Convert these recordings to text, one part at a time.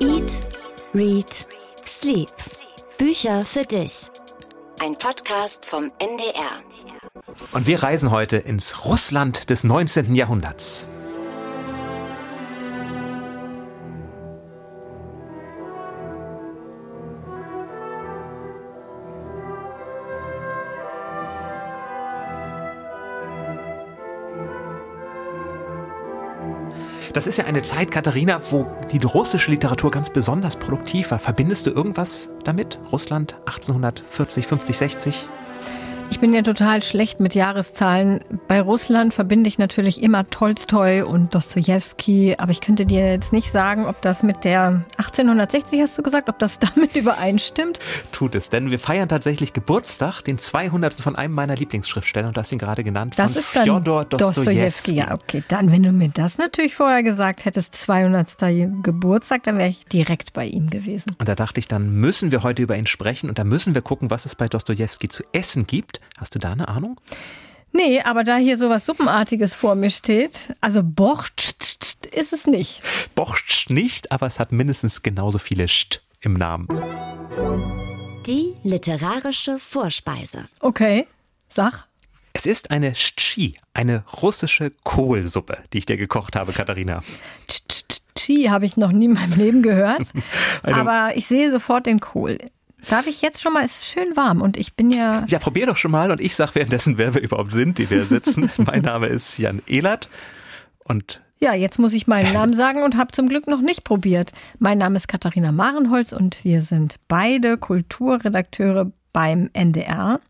Eat, Read, Sleep. Bücher für dich. Ein Podcast vom NDR. Und wir reisen heute ins Russland des 19. Jahrhunderts. Das ist ja eine Zeit, Katharina, wo die russische Literatur ganz besonders produktiv war. Verbindest du irgendwas damit? Russland 1840, 50, 60? Ich bin ja total schlecht mit Jahreszahlen. Bei Russland verbinde ich natürlich immer Tolstoi und Dostoevsky, aber ich könnte dir jetzt nicht sagen, ob das mit der 1860 hast du gesagt, ob das damit übereinstimmt. Tut es, denn wir feiern tatsächlich Geburtstag, den 200. von einem meiner Lieblingsschriftsteller und du hast ihn gerade genannt, das von ist dann Fjodor Dostojewski. Ja, okay, dann wenn du mir das natürlich vorher gesagt hättest, 200. Geburtstag, dann wäre ich direkt bei ihm gewesen. Und da dachte ich, dann müssen wir heute über ihn sprechen und da müssen wir gucken, was es bei Dostojewski zu essen gibt. Hast du da eine Ahnung? Nee, aber da hier sowas Suppenartiges vor mir steht, also Borscht ist es nicht. Borscht nicht, aber es hat mindestens genauso viele St im Namen. Die literarische Vorspeise. Okay, sag. Es ist eine Schi, eine russische Kohlsuppe, die ich dir gekocht habe, Katharina. Chi habe ich noch nie in meinem Leben gehört, aber ich sehe sofort den Kohl. Darf ich jetzt schon mal? Es ist schön warm und ich bin ja. Ja, probier doch schon mal und ich sag währenddessen, wer wir überhaupt sind, die wir sitzen. mein Name ist Jan Ehlert und ja, jetzt muss ich meinen Namen sagen und habe zum Glück noch nicht probiert. Mein Name ist Katharina Marenholz und wir sind beide Kulturredakteure beim NDR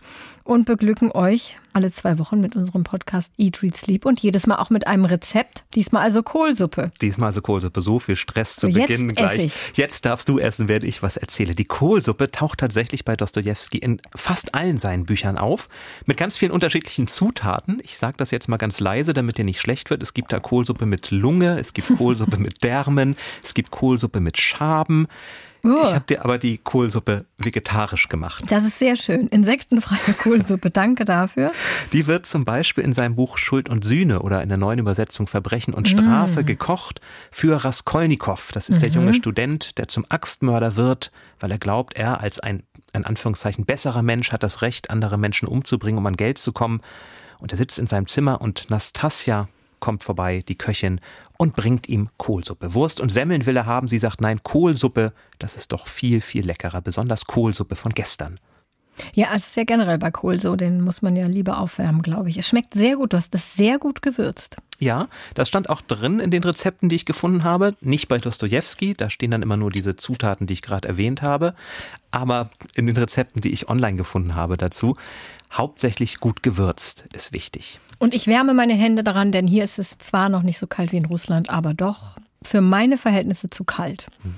und beglücken euch alle zwei Wochen mit unserem Podcast Eat, Read, Sleep und jedes Mal auch mit einem Rezept. Diesmal also Kohlsuppe. Diesmal also Kohlsuppe. So viel Stress zu so, Beginn gleich. Jetzt darfst du essen, während ich was erzähle. Die Kohlsuppe taucht tatsächlich bei Dostoevsky in fast allen seinen Büchern auf. Mit ganz vielen unterschiedlichen Zutaten. Ich sage das jetzt mal ganz leise, damit dir nicht schlecht wird. Es gibt da Kohlsuppe mit Lunge, es gibt Kohlsuppe mit Därmen, es gibt Kohlsuppe mit Schaben. Uh. Ich habe dir aber die Kohlsuppe vegetarisch gemacht. Das ist sehr schön. Insektenfreie Kohlsuppe. Danke dafür. Die wird zum Beispiel in seinem Buch Schuld und Sühne oder in der neuen Übersetzung Verbrechen und Strafe mm. gekocht für Raskolnikow. Das ist mhm. der junge Student, der zum Axtmörder wird, weil er glaubt, er als ein, in Anführungszeichen, besserer Mensch hat das Recht, andere Menschen umzubringen, um an Geld zu kommen. Und er sitzt in seinem Zimmer und Nastasia, kommt vorbei, die Köchin, und bringt ihm Kohlsuppe. Wurst und Semmeln will er haben. Sie sagt, nein, Kohlsuppe, das ist doch viel, viel leckerer. Besonders Kohlsuppe von gestern. Ja, es ist ja generell bei Kohl so, den muss man ja lieber aufwärmen, glaube ich. Es schmeckt sehr gut, du hast es sehr gut gewürzt. Ja, das stand auch drin in den Rezepten, die ich gefunden habe. Nicht bei Dostojewski, da stehen dann immer nur diese Zutaten, die ich gerade erwähnt habe. Aber in den Rezepten, die ich online gefunden habe dazu, hauptsächlich gut gewürzt ist wichtig. Und ich wärme meine Hände daran, denn hier ist es zwar noch nicht so kalt wie in Russland, aber doch für meine Verhältnisse zu kalt. Hm.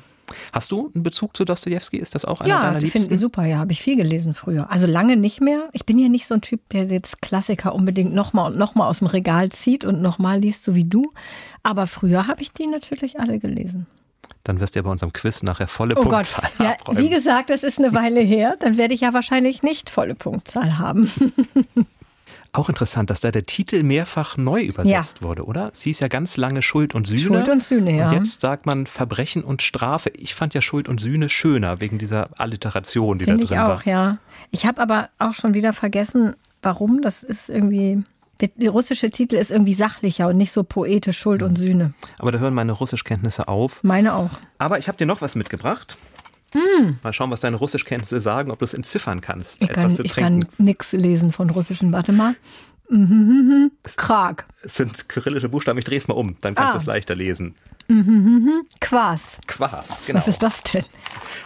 Hast du einen Bezug zu Dostoevsky? Ist das auch einer ja, deiner Liebsten? Ja, ich super, ja, habe ich viel gelesen früher. Also lange nicht mehr. Ich bin ja nicht so ein Typ, der jetzt Klassiker unbedingt nochmal und nochmal aus dem Regal zieht und nochmal liest, so wie du. Aber früher habe ich die natürlich alle gelesen. Dann wirst du ja bei unserem Quiz nachher volle oh Punktzahl Gott. Ja, abräumen. Wie gesagt, das ist eine Weile her. Dann werde ich ja wahrscheinlich nicht volle Punktzahl haben. Auch interessant, dass da der Titel mehrfach neu übersetzt ja. wurde, oder? Es hieß ja ganz lange Schuld und Sühne. Schuld und Sühne, ja. Und jetzt sagt man Verbrechen und Strafe. Ich fand ja Schuld und Sühne schöner, wegen dieser Alliteration, die Find da drin ich auch, war. ja. Ich habe aber auch schon wieder vergessen, warum. Das ist irgendwie. Der russische Titel ist irgendwie sachlicher und nicht so poetisch Schuld und Sühne. Aber da hören meine Russischkenntnisse auf. Meine auch. Aber ich habe dir noch was mitgebracht. Mm. Mal schauen, was deine Russischkenntnisse sagen, ob du es entziffern kannst. Ich kann, ich kann nichts lesen von Russischen. Warte mal. Krag. Es sind kyrillische Buchstaben. Ich drehe es mal um, dann kannst ah. du es leichter lesen. Mhm, Quas. Quas, genau. Was ist das denn?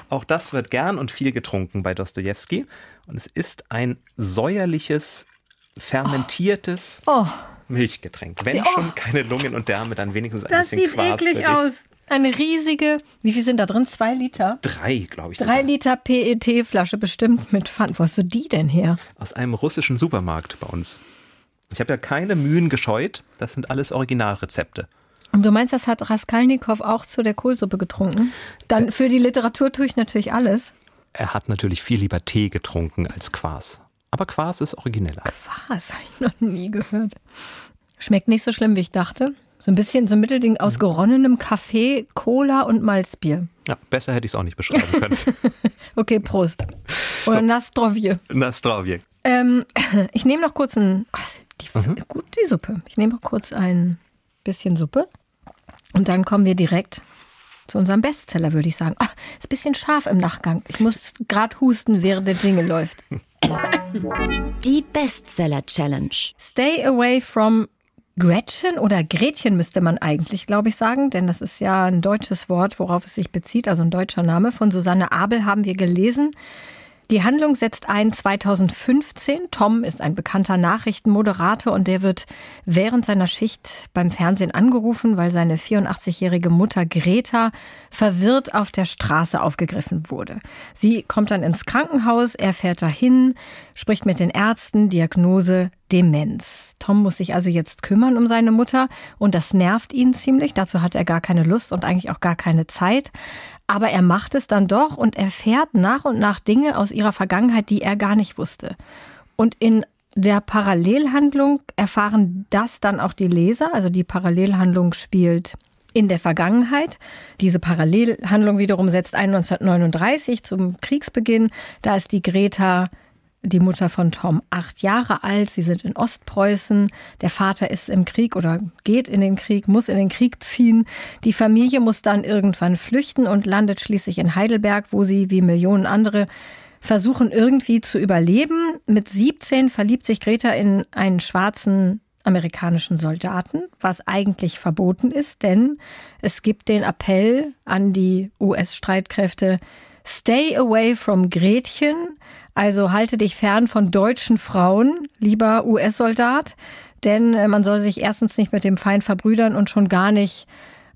Auch das wird gern und viel getrunken bei Dostoevsky. Und es ist ein säuerliches, fermentiertes oh. Oh. Milchgetränk. Wenn Sie, schon keine Lungen und Därme, dann wenigstens ein das bisschen Quas. Das sieht eklig aus. Eine riesige, wie viel sind da drin? Zwei Liter? Drei, glaube ich. Drei sogar. Liter PET-Flasche bestimmt mit Pfand. Wo hast du die denn her? Aus einem russischen Supermarkt bei uns. Ich habe ja keine Mühen gescheut. Das sind alles Originalrezepte. Und du meinst, das hat Raskolnikow auch zu der Kohlsuppe getrunken? Dann für die Literatur tue ich natürlich alles. Er hat natürlich viel lieber Tee getrunken als Quas. Aber Quas ist origineller. Quas habe ich noch nie gehört. Schmeckt nicht so schlimm, wie ich dachte. So ein bisschen so ein Mittelding aus geronnenem Kaffee, Cola und Malzbier. Ja, besser hätte ich es auch nicht beschreiben können. okay, Prost. Oder so. Nastrovje. Nastrovje. Ähm, ich nehme noch kurz ein, ach, die, mhm. gut die Suppe. Ich nehme noch kurz ein bisschen Suppe und dann kommen wir direkt zu unserem Bestseller, würde ich sagen. Ach, ist ein bisschen scharf im Nachgang. Ich muss gerade husten, während der Jingle läuft. Die Bestseller Challenge. Stay away from Gretchen oder Gretchen müsste man eigentlich, glaube ich, sagen, denn das ist ja ein deutsches Wort, worauf es sich bezieht, also ein deutscher Name. Von Susanne Abel haben wir gelesen. Die Handlung setzt ein 2015. Tom ist ein bekannter Nachrichtenmoderator und der wird während seiner Schicht beim Fernsehen angerufen, weil seine 84-jährige Mutter Greta verwirrt auf der Straße aufgegriffen wurde. Sie kommt dann ins Krankenhaus, er fährt dahin, spricht mit den Ärzten, Diagnose Demenz. Tom muss sich also jetzt kümmern um seine Mutter und das nervt ihn ziemlich. Dazu hat er gar keine Lust und eigentlich auch gar keine Zeit. Aber er macht es dann doch und erfährt nach und nach Dinge aus ihrer Vergangenheit, die er gar nicht wusste. Und in der Parallelhandlung erfahren das dann auch die Leser. Also die Parallelhandlung spielt in der Vergangenheit. Diese Parallelhandlung wiederum setzt ein 1939 zum Kriegsbeginn. Da ist die Greta die Mutter von Tom acht Jahre alt. Sie sind in Ostpreußen. Der Vater ist im Krieg oder geht in den Krieg, muss in den Krieg ziehen. Die Familie muss dann irgendwann flüchten und landet schließlich in Heidelberg, wo sie wie Millionen andere versuchen irgendwie zu überleben. Mit 17 verliebt sich Greta in einen schwarzen amerikanischen Soldaten, was eigentlich verboten ist, denn es gibt den Appell an die US-Streitkräfte, Stay away from Gretchen, also halte dich fern von deutschen Frauen, lieber US-Soldat, denn äh, man soll sich erstens nicht mit dem Feind verbrüdern und schon gar nicht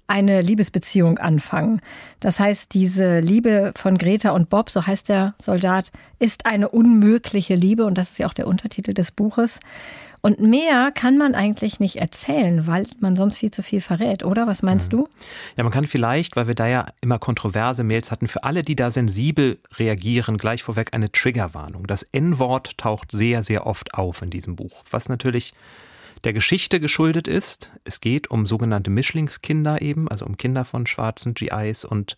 eine Liebesbeziehung anfangen. Das heißt, diese Liebe von Greta und Bob, so heißt der Soldat, ist eine unmögliche Liebe und das ist ja auch der Untertitel des Buches. Und mehr kann man eigentlich nicht erzählen, weil man sonst viel zu viel verrät, oder? Was meinst mhm. du? Ja, man kann vielleicht, weil wir da ja immer kontroverse Mails hatten, für alle, die da sensibel reagieren, gleich vorweg eine Triggerwarnung. Das N-Wort taucht sehr, sehr oft auf in diesem Buch, was natürlich der Geschichte geschuldet ist. Es geht um sogenannte Mischlingskinder eben, also um Kinder von schwarzen GIs und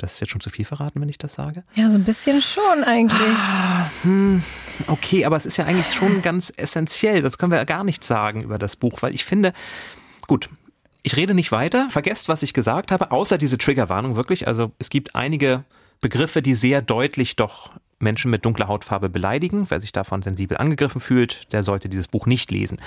das ist jetzt schon zu viel verraten, wenn ich das sage. Ja, so ein bisschen schon eigentlich. Ah, hm, okay, aber es ist ja eigentlich schon ganz essentiell. Das können wir ja gar nicht sagen über das Buch, weil ich finde, gut, ich rede nicht weiter, vergesst, was ich gesagt habe, außer diese Triggerwarnung wirklich. Also es gibt einige Begriffe, die sehr deutlich doch Menschen mit dunkler Hautfarbe beleidigen. Wer sich davon sensibel angegriffen fühlt, der sollte dieses Buch nicht lesen.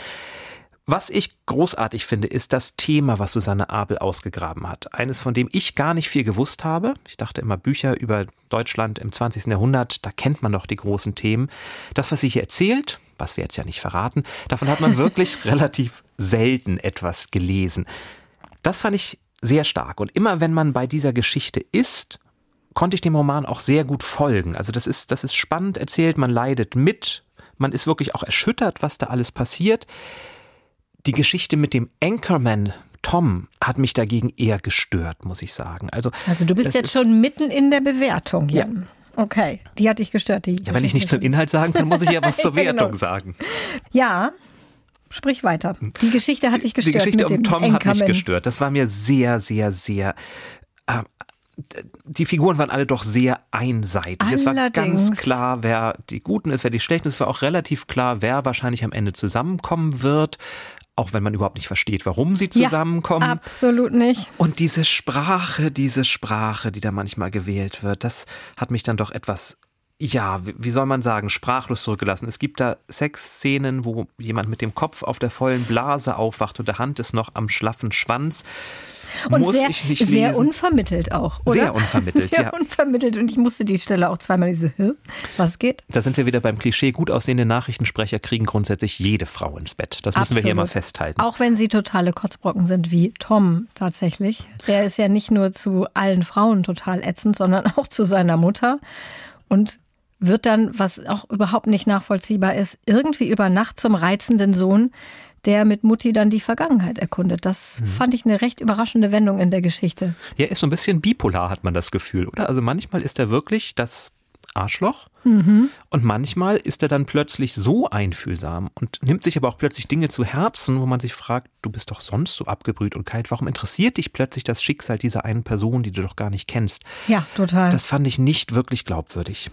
Was ich großartig finde, ist das Thema, was Susanne Abel ausgegraben hat. Eines, von dem ich gar nicht viel gewusst habe. Ich dachte immer, Bücher über Deutschland im 20. Jahrhundert, da kennt man doch die großen Themen. Das, was sie hier erzählt, was wir jetzt ja nicht verraten, davon hat man wirklich relativ selten etwas gelesen. Das fand ich sehr stark. Und immer wenn man bei dieser Geschichte ist, konnte ich dem Roman auch sehr gut folgen. Also das ist, das ist spannend erzählt, man leidet mit, man ist wirklich auch erschüttert, was da alles passiert. Die Geschichte mit dem Anchorman Tom hat mich dagegen eher gestört, muss ich sagen. Also, also du bist jetzt schon mitten in der Bewertung hier. Ja. Okay, die hat dich gestört. Die ja, wenn ich nicht zum Inhalt sagen kann, muss ich ja was zur genau. Wertung sagen. Ja, sprich weiter. Die Geschichte hat dich gestört. Die Geschichte um Tom Anchorman. hat mich gestört. Das war mir sehr, sehr, sehr äh, die Figuren waren alle doch sehr einseitig. Allerdings. Es war ganz klar, wer die Guten ist, wer die Schlechten ist. Es war auch relativ klar, wer wahrscheinlich am Ende zusammenkommen wird auch wenn man überhaupt nicht versteht, warum sie zusammenkommen. Ja, absolut nicht. Und diese Sprache, diese Sprache, die da manchmal gewählt wird, das hat mich dann doch etwas ja, wie soll man sagen, sprachlos zurückgelassen. Es gibt da Sexszenen, wo jemand mit dem Kopf auf der vollen Blase aufwacht und der Hand ist noch am schlaffen Schwanz. Und Muss sehr, ich nicht sehr unvermittelt auch, oder? Sehr unvermittelt, sehr ja. unvermittelt. Und ich musste die Stelle auch zweimal diese, was geht? Da sind wir wieder beim Klischee. Gut aussehende Nachrichtensprecher kriegen grundsätzlich jede Frau ins Bett. Das müssen Absolut. wir hier mal festhalten. Auch wenn sie totale Kotzbrocken sind, wie Tom tatsächlich. Der ist ja nicht nur zu allen Frauen total ätzend, sondern auch zu seiner Mutter. Und wird dann, was auch überhaupt nicht nachvollziehbar ist, irgendwie über Nacht zum reizenden Sohn, der mit Mutti dann die Vergangenheit erkundet. Das mhm. fand ich eine recht überraschende Wendung in der Geschichte. Ja, ist so ein bisschen bipolar, hat man das Gefühl, oder? Also manchmal ist er wirklich das Arschloch Mhm. Und manchmal ist er dann plötzlich so einfühlsam und nimmt sich aber auch plötzlich Dinge zu Herzen, wo man sich fragt, du bist doch sonst so abgebrüht und kalt. Warum interessiert dich plötzlich das Schicksal dieser einen Person, die du doch gar nicht kennst? Ja, total. Das fand ich nicht wirklich glaubwürdig.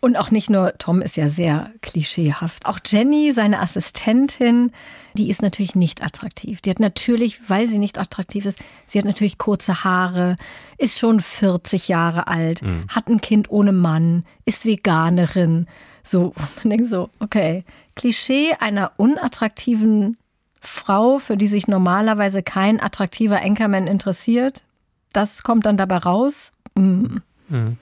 Und auch nicht nur Tom ist ja sehr klischeehaft. Auch Jenny, seine Assistentin, die ist natürlich nicht attraktiv. Die hat natürlich, weil sie nicht attraktiv ist, sie hat natürlich kurze Haare, ist schon 40 Jahre alt, mhm. hat ein Kind ohne Mann, ist Veganerin. So, man denkt so, okay, Klischee einer unattraktiven Frau, für die sich normalerweise kein attraktiver Enkerman interessiert, das kommt dann dabei raus. Mhm. Mhm.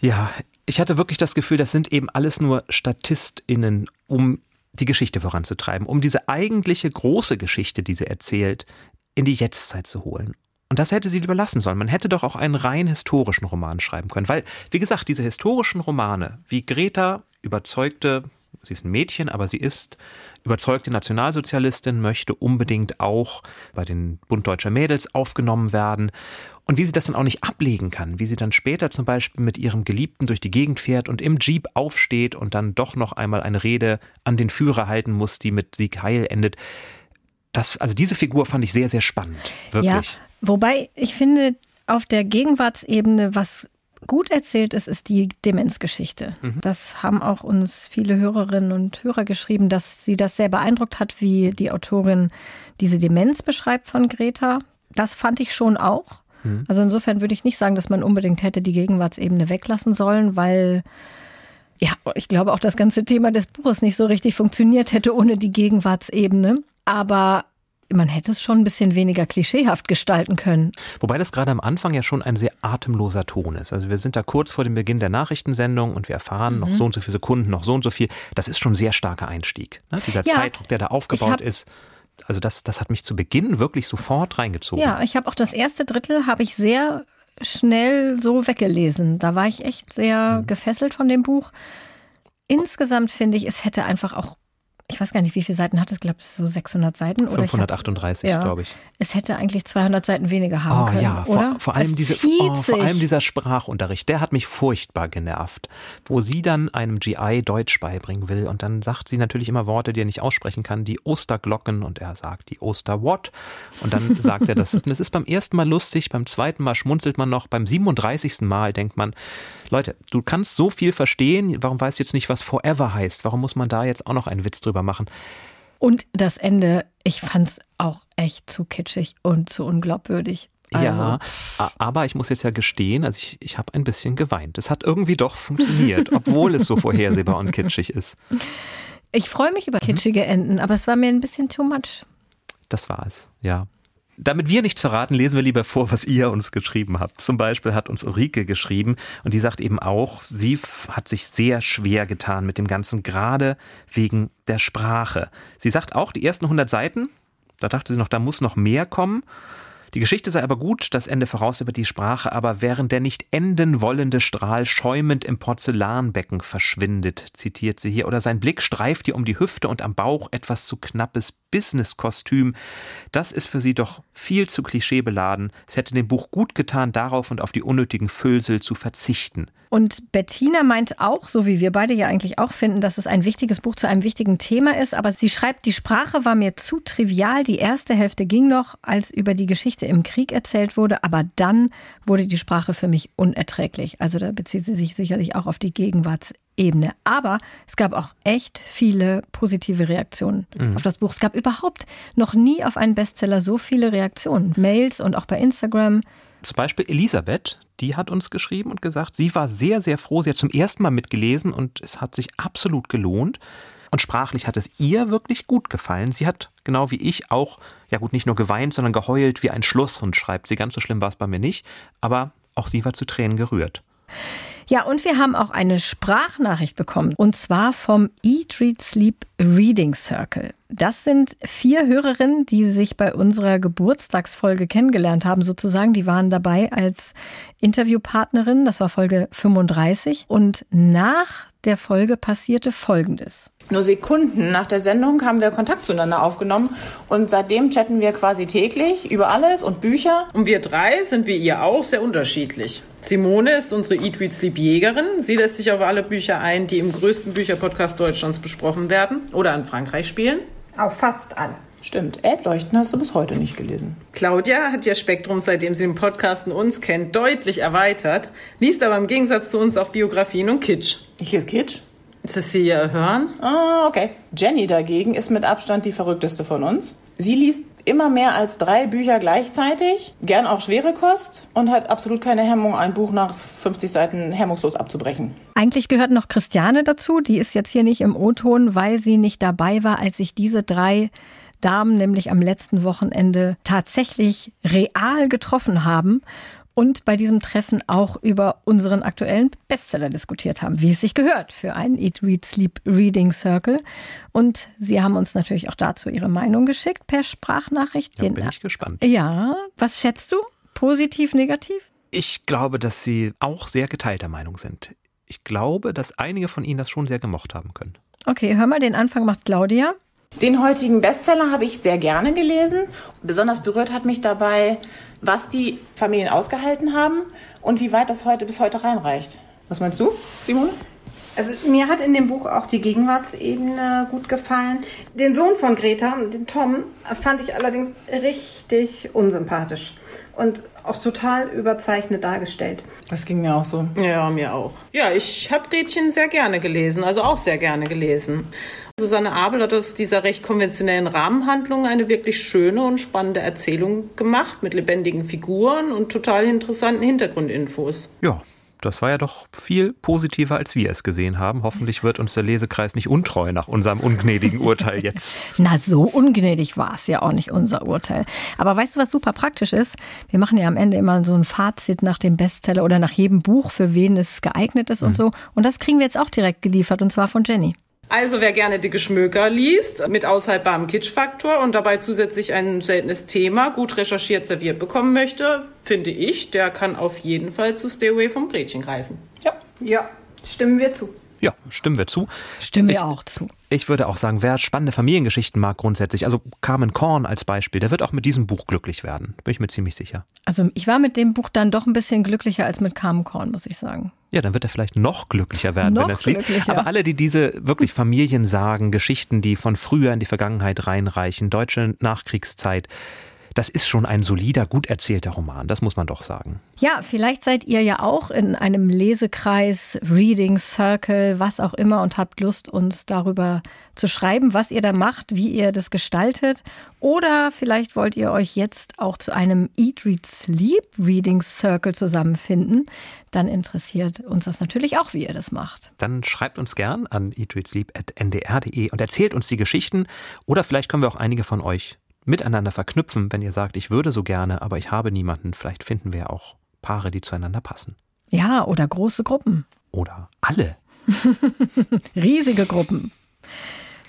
Ja, ich hatte wirklich das Gefühl, das sind eben alles nur StatistInnen, um die Geschichte voranzutreiben, um diese eigentliche große Geschichte, die sie erzählt, in die Jetztzeit zu holen. Und das hätte sie lieber lassen sollen. Man hätte doch auch einen rein historischen Roman schreiben können. Weil, wie gesagt, diese historischen Romane, wie Greta überzeugte, sie ist ein Mädchen, aber sie ist überzeugte Nationalsozialistin, möchte unbedingt auch bei den Bund Deutscher Mädels aufgenommen werden. Und wie sie das dann auch nicht ablegen kann, wie sie dann später zum Beispiel mit ihrem Geliebten durch die Gegend fährt und im Jeep aufsteht und dann doch noch einmal eine Rede an den Führer halten muss, die mit Sieg Heil endet. Das, also diese Figur fand ich sehr, sehr spannend. Wirklich. Ja, wobei ich finde, auf der Gegenwartsebene, was gut erzählt ist, ist die Demenzgeschichte. Mhm. Das haben auch uns viele Hörerinnen und Hörer geschrieben, dass sie das sehr beeindruckt hat, wie die Autorin diese Demenz beschreibt von Greta. Das fand ich schon auch. Mhm. Also insofern würde ich nicht sagen, dass man unbedingt hätte die Gegenwartsebene weglassen sollen, weil ja, ich glaube auch das ganze Thema des Buches nicht so richtig funktioniert hätte ohne die Gegenwartsebene. Aber man hätte es schon ein bisschen weniger klischeehaft gestalten können. Wobei das gerade am Anfang ja schon ein sehr atemloser Ton ist. Also wir sind da kurz vor dem Beginn der Nachrichtensendung und wir erfahren mhm. noch so und so viele Sekunden, noch so und so viel. Das ist schon ein sehr starker Einstieg. Ne? Dieser ja, Zeitdruck, der da aufgebaut ist also das, das hat mich zu Beginn wirklich sofort reingezogen. Ja, ich habe auch das erste Drittel habe ich sehr schnell so weggelesen. Da war ich echt sehr mhm. gefesselt von dem Buch. Insgesamt finde ich, es hätte einfach auch ich weiß gar nicht, wie viele Seiten hat es, glaube ich, so 600 Seiten? Oder 538, ja, glaube ich. Es hätte eigentlich 200 Seiten weniger haben oh, können, ja, oder? Vor, vor allem diese, oh, vor allem dieser Sprachunterricht, der hat mich furchtbar genervt. Wo sie dann einem GI Deutsch beibringen will und dann sagt sie natürlich immer Worte, die er nicht aussprechen kann, die Osterglocken und er sagt die Osterwhat und dann sagt er das. Und es ist beim ersten Mal lustig, beim zweiten Mal schmunzelt man noch, beim 37. Mal denkt man, Leute, du kannst so viel verstehen, warum weißt du jetzt nicht, was Forever heißt? Warum muss man da jetzt auch noch einen Witz drüber machen? Und das Ende, ich fand es auch echt zu kitschig und zu unglaubwürdig. Also. Ja, aber ich muss jetzt ja gestehen, also ich, ich habe ein bisschen geweint. Es hat irgendwie doch funktioniert, obwohl es so vorhersehbar und kitschig ist. Ich freue mich über kitschige Enden, aber es war mir ein bisschen too much. Das war es, ja. Damit wir nichts verraten, lesen wir lieber vor, was ihr uns geschrieben habt. Zum Beispiel hat uns Ulrike geschrieben und die sagt eben auch, sie hat sich sehr schwer getan mit dem Ganzen, gerade wegen der Sprache. Sie sagt auch, die ersten 100 Seiten, da dachte sie noch, da muss noch mehr kommen. Die Geschichte sei aber gut, das Ende voraus über die Sprache, aber während der nicht enden wollende Strahl schäumend im Porzellanbecken verschwindet, zitiert sie hier, oder sein Blick streift ihr um die Hüfte und am Bauch etwas zu knappes Business-Kostüm. Das ist für sie doch viel zu klischeebeladen. Es hätte dem Buch gut getan, darauf und auf die unnötigen Füllsel zu verzichten. Und Bettina meint auch, so wie wir beide ja eigentlich auch finden, dass es ein wichtiges Buch zu einem wichtigen Thema ist. Aber sie schreibt, die Sprache war mir zu trivial. Die erste Hälfte ging noch, als über die Geschichte im Krieg erzählt wurde. Aber dann wurde die Sprache für mich unerträglich. Also da bezieht sie sich sicherlich auch auf die Gegenwartsebene. Aber es gab auch echt viele positive Reaktionen mhm. auf das Buch. Es gab überhaupt noch nie auf einen Bestseller so viele Reaktionen. Mails und auch bei Instagram. Zum Beispiel Elisabeth, die hat uns geschrieben und gesagt, sie war sehr, sehr froh. Sie hat zum ersten Mal mitgelesen und es hat sich absolut gelohnt. Und sprachlich hat es ihr wirklich gut gefallen. Sie hat, genau wie ich, auch, ja gut, nicht nur geweint, sondern geheult wie ein Schlusshund, schreibt sie. Ganz so schlimm war es bei mir nicht. Aber auch sie war zu Tränen gerührt. Ja, und wir haben auch eine Sprachnachricht bekommen. Und zwar vom Eat, Read, Sleep Reading Circle. Das sind vier Hörerinnen, die sich bei unserer Geburtstagsfolge kennengelernt haben, sozusagen. Die waren dabei als Interviewpartnerin. Das war Folge 35. Und nach der Folge passierte Folgendes. Nur Sekunden nach der Sendung haben wir Kontakt zueinander aufgenommen und seitdem chatten wir quasi täglich über alles und Bücher. Und wir drei sind wie ihr auch sehr unterschiedlich. Simone ist unsere Eat, Read, Sleep Jägerin. Sie lässt sich auf alle Bücher ein, die im größten Bücherpodcast Deutschlands besprochen werden oder in Frankreich spielen. Auf fast alle. Stimmt, Elbleuchten hast du bis heute nicht gelesen. Claudia hat ihr Spektrum, seitdem sie den Podcast und uns kennt, deutlich erweitert, liest aber im Gegensatz zu uns auch Biografien und Kitsch. Ich lese Kitsch? Cecilia hören? Ah, okay. Jenny dagegen ist mit Abstand die verrückteste von uns. Sie liest immer mehr als drei Bücher gleichzeitig, gern auch schwere Kost und hat absolut keine Hemmung, ein Buch nach 50 Seiten hemmungslos abzubrechen. Eigentlich gehört noch Christiane dazu. Die ist jetzt hier nicht im O-Ton, weil sie nicht dabei war, als sich diese drei Damen nämlich am letzten Wochenende tatsächlich real getroffen haben und bei diesem Treffen auch über unseren aktuellen Bestseller diskutiert haben, wie es sich gehört für einen Eat, Read, Sleep Reading Circle. Und sie haben uns natürlich auch dazu ihre Meinung geschickt per Sprachnachricht. Ja, bin ich gespannt. Ja, was schätzt du? Positiv, negativ? Ich glaube, dass sie auch sehr geteilter Meinung sind. Ich glaube, dass einige von ihnen das schon sehr gemocht haben können. Okay, hör mal, den Anfang macht Claudia. Den heutigen Bestseller habe ich sehr gerne gelesen. Besonders berührt hat mich dabei, was die Familien ausgehalten haben und wie weit das heute bis heute reinreicht. Was meinst du, Simone? Also mir hat in dem Buch auch die Gegenwartsebene gut gefallen. Den Sohn von Greta, den Tom, fand ich allerdings richtig unsympathisch und auch total überzeichnet dargestellt. Das ging mir auch so. Ja, mir auch. Ja, ich habe Gretchen sehr gerne gelesen, also auch sehr gerne gelesen. Susanne Abel hat aus dieser recht konventionellen Rahmenhandlung eine wirklich schöne und spannende Erzählung gemacht mit lebendigen Figuren und total interessanten Hintergrundinfos. Ja, das war ja doch viel positiver, als wir es gesehen haben. Hoffentlich wird uns der Lesekreis nicht untreu nach unserem ungnädigen Urteil jetzt. Na, so ungnädig war es ja auch nicht unser Urteil. Aber weißt du, was super praktisch ist? Wir machen ja am Ende immer so ein Fazit nach dem Bestseller oder nach jedem Buch, für wen es geeignet ist mhm. und so. Und das kriegen wir jetzt auch direkt geliefert und zwar von Jenny. Also wer gerne die Geschmöker liest, mit aushaltbarem Kitschfaktor und dabei zusätzlich ein seltenes Thema gut recherchiert serviert bekommen möchte, finde ich, der kann auf jeden Fall zu Stay Away vom Gretchen greifen. Ja, ja, stimmen wir zu. Ja, stimmen wir zu. Stimmen wir auch zu. Ich würde auch sagen, wer spannende Familiengeschichten mag grundsätzlich, also Carmen Korn als Beispiel, der wird auch mit diesem Buch glücklich werden. Bin ich mir ziemlich sicher. Also ich war mit dem Buch dann doch ein bisschen glücklicher als mit Carmen Korn, muss ich sagen. Ja, dann wird er vielleicht noch glücklicher werden, noch wenn er fliegt. Aber alle, die diese wirklich Familien sagen, Geschichten, die von früher in die Vergangenheit reinreichen, deutsche Nachkriegszeit, das ist schon ein solider, gut erzählter Roman, das muss man doch sagen. Ja, vielleicht seid ihr ja auch in einem Lesekreis, Reading Circle, was auch immer und habt Lust, uns darüber zu schreiben, was ihr da macht, wie ihr das gestaltet. Oder vielleicht wollt ihr euch jetzt auch zu einem Eat, Read, Sleep Reading Circle zusammenfinden. Dann interessiert uns das natürlich auch, wie ihr das macht. Dann schreibt uns gern an eatreadsleep.ndr.de und erzählt uns die Geschichten. Oder vielleicht können wir auch einige von euch miteinander verknüpfen, wenn ihr sagt, ich würde so gerne, aber ich habe niemanden. Vielleicht finden wir auch Paare, die zueinander passen. Ja, oder große Gruppen. Oder alle. Riesige Gruppen.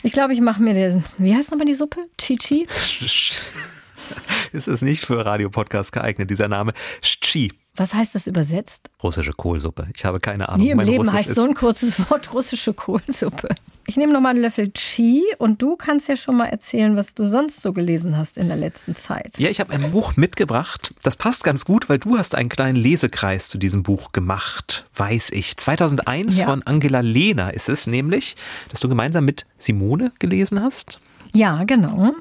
Ich glaube, ich mache mir den, wie heißt nochmal die Suppe? Chichi? ist es nicht für Radiopodcast geeignet, dieser Name. Chi. Was heißt das übersetzt? Russische Kohlsuppe. Ich habe keine Ahnung. Nie im Leben Russisch heißt so ein kurzes Wort russische Kohlsuppe. Ich nehme nochmal einen Löffel Chi und du kannst ja schon mal erzählen, was du sonst so gelesen hast in der letzten Zeit. Ja, ich habe ein Buch mitgebracht. Das passt ganz gut, weil du hast einen kleinen Lesekreis zu diesem Buch gemacht, weiß ich. 2001 ja. von Angela Lehner ist es nämlich, dass du gemeinsam mit Simone gelesen hast. Ja, genau.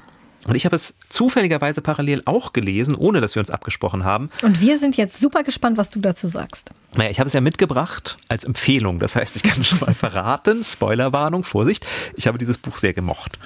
Und ich habe es zufälligerweise parallel auch gelesen, ohne dass wir uns abgesprochen haben. Und wir sind jetzt super gespannt, was du dazu sagst. Naja, ich habe es ja mitgebracht als Empfehlung. Das heißt, ich kann schon mal verraten, Spoilerwarnung, Vorsicht, ich habe dieses Buch sehr gemocht.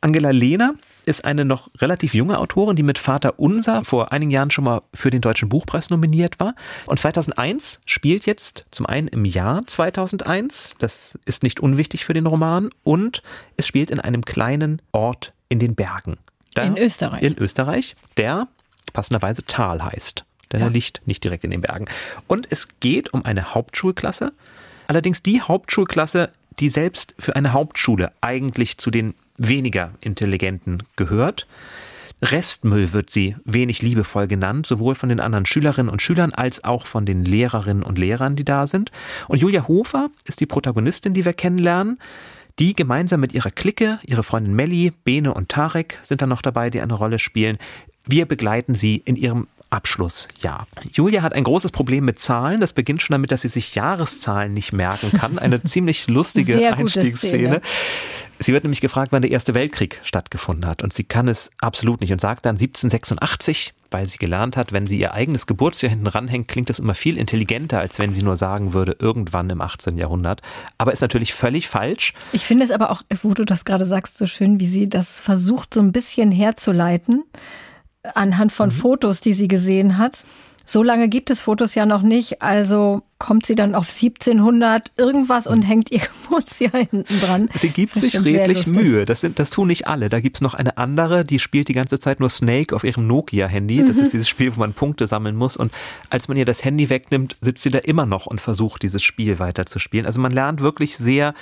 Angela Lehner ist eine noch relativ junge Autorin, die mit Vater Unser vor einigen Jahren schon mal für den Deutschen Buchpreis nominiert war. Und 2001 spielt jetzt zum einen im Jahr 2001, das ist nicht unwichtig für den Roman, und es spielt in einem kleinen Ort in den Bergen. Da, in Österreich. In Österreich, der passenderweise Tal heißt. Denn ja. er liegt nicht direkt in den Bergen. Und es geht um eine Hauptschulklasse. Allerdings die Hauptschulklasse, die selbst für eine Hauptschule eigentlich zu den weniger Intelligenten gehört. Restmüll wird sie wenig liebevoll genannt, sowohl von den anderen Schülerinnen und Schülern als auch von den Lehrerinnen und Lehrern, die da sind. Und Julia Hofer ist die Protagonistin, die wir kennenlernen Die gemeinsam mit ihrer Clique, ihre Freundin Melli, Bene und Tarek sind dann noch dabei, die eine Rolle spielen. Wir begleiten sie in ihrem Abschlussjahr. Julia hat ein großes Problem mit Zahlen. Das beginnt schon damit, dass sie sich Jahreszahlen nicht merken kann. Eine ziemlich lustige Einstiegsszene. Sie wird nämlich gefragt, wann der Erste Weltkrieg stattgefunden hat. Und sie kann es absolut nicht und sagt dann 1786, weil sie gelernt hat, wenn sie ihr eigenes Geburtsjahr hinten ranhängt, klingt das immer viel intelligenter, als wenn sie nur sagen würde, irgendwann im 18. Jahrhundert. Aber ist natürlich völlig falsch. Ich finde es aber auch, wo du das gerade sagst, so schön, wie sie das versucht, so ein bisschen herzuleiten anhand von mhm. Fotos, die sie gesehen hat. So lange gibt es Fotos ja noch nicht, also kommt sie dann auf 1700 irgendwas und mhm. hängt ihr Geburtsjahr hinten dran. Sie gibt sich redlich Mühe. Das, sind, das tun nicht alle. Da gibt es noch eine andere, die spielt die ganze Zeit nur Snake auf ihrem Nokia-Handy. Das mhm. ist dieses Spiel, wo man Punkte sammeln muss. Und als man ihr das Handy wegnimmt, sitzt sie da immer noch und versucht, dieses Spiel weiterzuspielen. Also man lernt wirklich sehr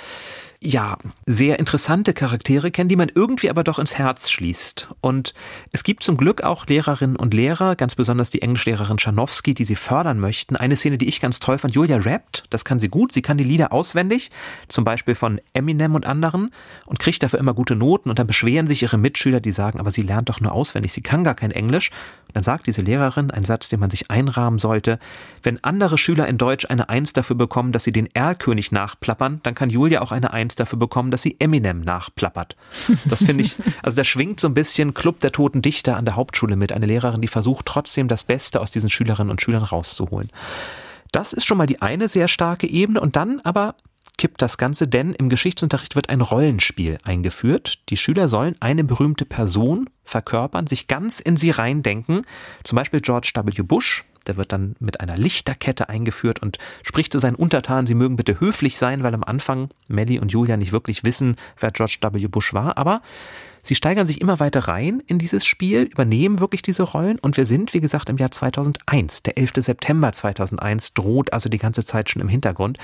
ja, sehr interessante Charaktere kennen, die man irgendwie aber doch ins Herz schließt. Und es gibt zum Glück auch Lehrerinnen und Lehrer, ganz besonders die Englischlehrerin Schanowski, die sie fördern möchten. Eine Szene, die ich ganz toll fand, Julia rappt, das kann sie gut. Sie kann die Lieder auswendig, zum Beispiel von Eminem und anderen und kriegt dafür immer gute Noten. Und dann beschweren sich ihre Mitschüler, die sagen, aber sie lernt doch nur auswendig, sie kann gar kein Englisch. Und dann sagt diese Lehrerin einen Satz, den man sich einrahmen sollte. Wenn andere Schüler in Deutsch eine Eins dafür bekommen, dass sie den Erlkönig nachplappern, dann kann Julia auch eine Eins dafür bekommen, dass sie Eminem nachplappert. Das finde ich, also da schwingt so ein bisschen Club der toten Dichter an der Hauptschule mit. Eine Lehrerin, die versucht trotzdem das Beste aus diesen Schülerinnen und Schülern rauszuholen. Das ist schon mal die eine sehr starke Ebene und dann aber kippt das Ganze, denn im Geschichtsunterricht wird ein Rollenspiel eingeführt. Die Schüler sollen eine berühmte Person verkörpern, sich ganz in sie reindenken. Zum Beispiel George W. Bush, der wird dann mit einer Lichterkette eingeführt und spricht zu seinen Untertanen, sie mögen bitte höflich sein, weil am Anfang Melly und Julia nicht wirklich wissen, wer George W. Bush war. Aber sie steigern sich immer weiter rein in dieses Spiel, übernehmen wirklich diese Rollen und wir sind, wie gesagt, im Jahr 2001. Der 11. September 2001 droht also die ganze Zeit schon im Hintergrund.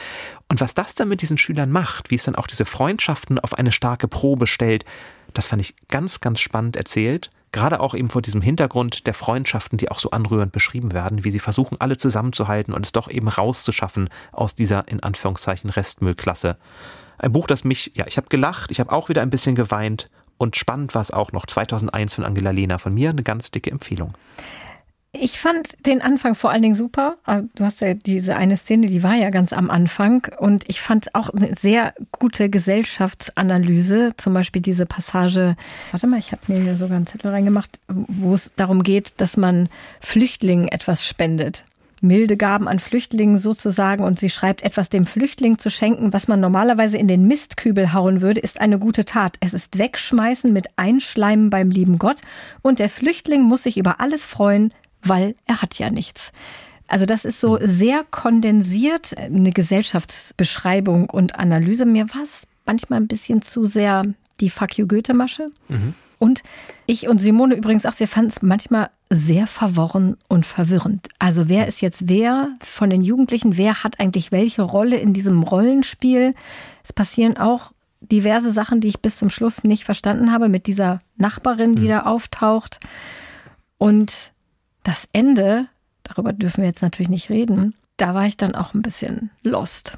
Und was das dann mit diesen Schülern macht, wie es dann auch diese Freundschaften auf eine starke Probe stellt, das fand ich ganz, ganz spannend erzählt. Gerade auch eben vor diesem Hintergrund der Freundschaften, die auch so anrührend beschrieben werden, wie sie versuchen, alle zusammenzuhalten und es doch eben rauszuschaffen aus dieser in Anführungszeichen Restmüllklasse. Ein Buch, das mich, ja, ich habe gelacht, ich habe auch wieder ein bisschen geweint und spannend war es auch noch. 2001 von Angela Lehner. Von mir eine ganz dicke Empfehlung. Ich fand den Anfang vor allen Dingen super. Ah, du hast ja diese eine Szene, die war ja ganz am Anfang. Und ich fand auch eine sehr gute Gesellschaftsanalyse. Zum Beispiel diese Passage, warte mal, ich habe mir hier sogar einen Zettel reingemacht, wo es darum geht, dass man Flüchtlingen etwas spendet. Milde Gaben an Flüchtlingen sozusagen und sie schreibt, etwas dem Flüchtling zu schenken, was man normalerweise in den Mistkübel hauen würde, ist eine gute Tat. Es ist Wegschmeißen mit Einschleimen beim lieben Gott und der Flüchtling muss sich über alles freuen, weil er hat ja nichts. Also das ist so sehr kondensiert, eine Gesellschaftsbeschreibung und Analyse. Mir war es manchmal ein bisschen zu sehr die Fuck you Goethe-Masche. Mhm. Und ich und Simone übrigens auch, wir fanden es manchmal sehr verworren und verwirrend. Also wer ist jetzt wer von den Jugendlichen? Wer hat eigentlich welche Rolle in diesem Rollenspiel? Es passieren auch diverse Sachen, die ich bis zum Schluss nicht verstanden habe mit dieser Nachbarin, die mhm. da auftaucht. Und das Ende, darüber dürfen wir jetzt natürlich nicht reden, da war ich dann auch ein bisschen lost.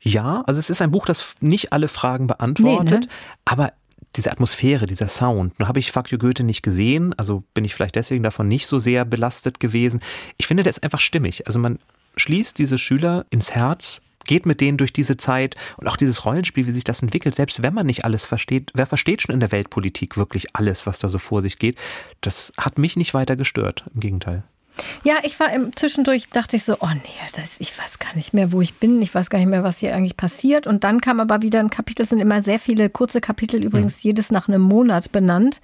Ja, also es ist ein Buch, das nicht alle Fragen beantwortet, nee, ne? aber diese Atmosphäre, dieser Sound. Nun habe ich you Goethe nicht gesehen, also bin ich vielleicht deswegen davon nicht so sehr belastet gewesen. Ich finde, der ist einfach stimmig. Also man schließt diese Schüler ins Herz geht mit denen durch diese Zeit und auch dieses Rollenspiel, wie sich das entwickelt, selbst wenn man nicht alles versteht, wer versteht schon in der Weltpolitik wirklich alles, was da so vor sich geht? Das hat mich nicht weiter gestört, im Gegenteil. Ja, ich war im, zwischendurch, dachte ich so, oh nee, das, ich weiß gar nicht mehr, wo ich bin, ich weiß gar nicht mehr, was hier eigentlich passiert. Und dann kam aber wieder ein Kapitel, es sind immer sehr viele kurze Kapitel, übrigens mhm. jedes nach einem Monat benannt.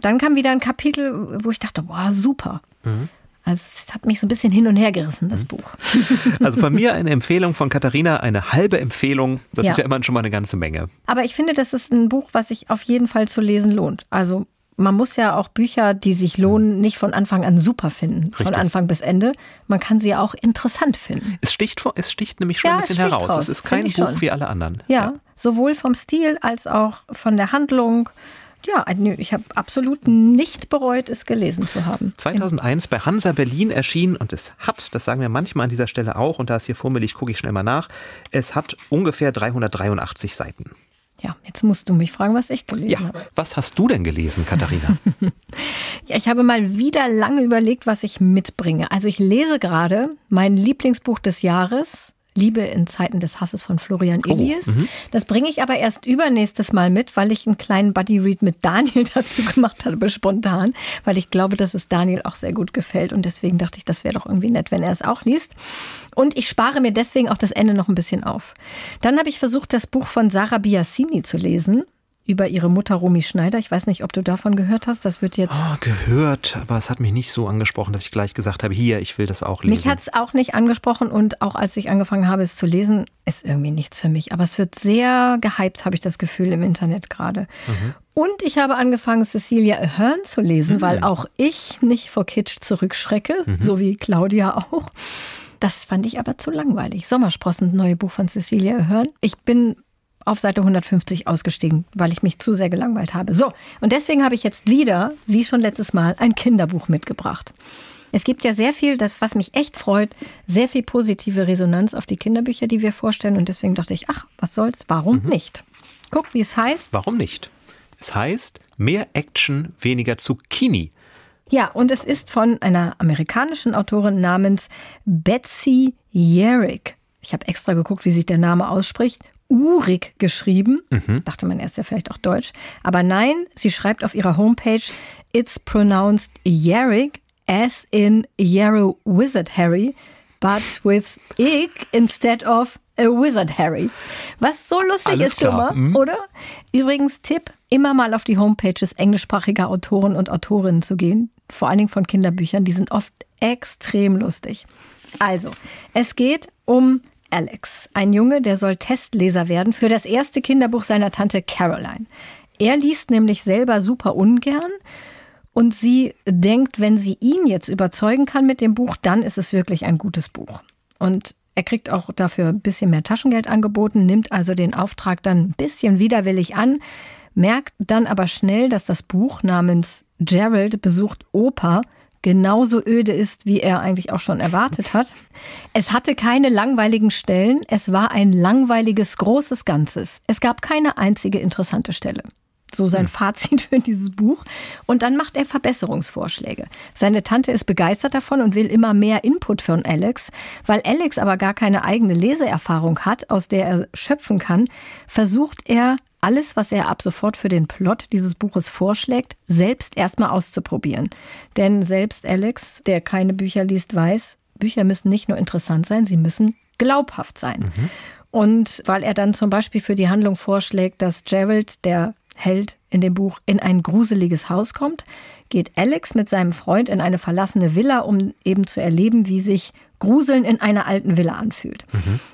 Dann kam wieder ein Kapitel, wo ich dachte, boah, super. Mhm. Also es hat mich so ein bisschen hin und her gerissen, das mhm. Buch. Also von mir eine Empfehlung, von Katharina eine halbe Empfehlung. Das ja. ist ja immer schon mal eine ganze Menge. Aber ich finde, das ist ein Buch, was sich auf jeden Fall zu lesen lohnt. Also man muss ja auch Bücher, die sich lohnen, nicht von Anfang an super finden, Richtig. von Anfang bis Ende. Man kann sie ja auch interessant finden. Es sticht, vor, es sticht nämlich schon ja, ein bisschen heraus. Raus, es ist kein Buch schon. wie alle anderen. Ja, ja, sowohl vom Stil als auch von der Handlung. Ja, ich habe absolut nicht bereut, es gelesen zu haben. 2001 bei Hansa Berlin erschienen und es hat, das sagen wir manchmal an dieser Stelle auch, und da es hier vor mir liegt, gucke ich schnell mal nach, es hat ungefähr 383 Seiten. Ja, jetzt musst du mich fragen, was ich gelesen Ja, habe. was hast du denn gelesen, Katharina? Ja, ich habe mal wieder lange überlegt, was ich mitbringe. Also ich lese gerade mein Lieblingsbuch des Jahres. Liebe in Zeiten des Hasses von Florian Illies. das bringe ich aber erst übernächstes Mal mit, weil ich einen kleinen Buddy Read mit Daniel dazu gemacht habe, spontan, weil ich glaube, dass es Daniel auch sehr gut gefällt und deswegen dachte ich, das wäre doch irgendwie nett, wenn er es auch liest. Und ich spare mir deswegen auch das Ende noch ein bisschen auf. Dann habe ich versucht, das Buch von Sarah Biasini zu lesen über ihre Mutter Romy Schneider. Ich weiß nicht, ob du davon gehört hast. Das wird jetzt Oh, gehört, aber es hat mich nicht so angesprochen, dass ich gleich gesagt habe, hier, ich will das auch lesen. Mich hat es auch nicht angesprochen und auch als ich angefangen habe, es zu lesen, ist irgendwie nichts für mich. Aber es wird sehr gehypt, habe ich das Gefühl, im Internet gerade. Und ich habe angefangen, Cecilia Ahern zu lesen, weil auch ich nicht vor Kitsch zurückschrecke, so wie Claudia auch. Das fand ich aber zu langweilig. Sommersprossen, neue Buch von Cecilia Ahern. Ich bin auf Seite 150 ausgestiegen, weil ich mich zu sehr gelangweilt habe. So, und deswegen habe ich jetzt wieder, wie schon letztes Mal, ein Kinderbuch mitgebracht. Es gibt ja sehr viel, das, was mich echt freut, sehr viel positive Resonanz auf die Kinderbücher, die wir vorstellen. Und deswegen dachte ich, ach, was soll's, warum nicht? Guck, wie es heißt. Warum nicht? Es heißt, mehr Action, weniger Zucchini. Ja, und es ist von einer amerikanischen Autorin namens Betsy Yerrick. Ich habe extra geguckt, wie sich der Name ausspricht. Urig geschrieben. Dachte man erst ja vielleicht auch Deutsch. Aber nein, sie schreibt auf ihrer Homepage, it's pronounced Yerrick as in Yarrow Wizard Harry, but with ig instead of a Wizard Harry. Was so lustig Alles ist, schon mal, oder? Übrigens Tipp, immer mal auf die Homepages englischsprachiger Autoren und Autorinnen zu gehen, vor allen Dingen von Kinderbüchern, die sind oft extrem lustig. Also, es geht um Alex, ein Junge, der soll Testleser werden für das erste Kinderbuch seiner Tante Caroline. Er liest nämlich selber super ungern und sie denkt, wenn sie ihn jetzt überzeugen kann mit dem Buch, dann ist es wirklich ein gutes Buch. Und er kriegt auch dafür ein bisschen mehr Taschengeld angeboten, nimmt also den Auftrag dann ein bisschen widerwillig an, merkt dann aber schnell, dass das Buch namens Gerald besucht Opa genauso öde ist, wie er eigentlich auch schon erwartet hat. Es hatte keine langweiligen Stellen, es war ein langweiliges großes Ganzes. Es gab keine einzige interessante Stelle. So sein Fazit für dieses Buch. Und dann macht er Verbesserungsvorschläge. Seine Tante ist begeistert davon und will immer mehr Input von Alex. Weil Alex aber gar keine eigene Leseerfahrung hat, aus der er schöpfen kann, versucht er alles, was er ab sofort für den Plot dieses Buches vorschlägt, selbst erstmal auszuprobieren. Denn selbst Alex, der keine Bücher liest, weiß, Bücher müssen nicht nur interessant sein, sie müssen glaubhaft sein. Und weil er dann zum Beispiel für die Handlung vorschlägt, dass Gerald, der Held in dem Buch, in ein gruseliges Haus kommt, geht Alex mit seinem Freund in eine verlassene Villa, um eben zu erleben, wie sich Gruseln in einer alten Villa anfühlt.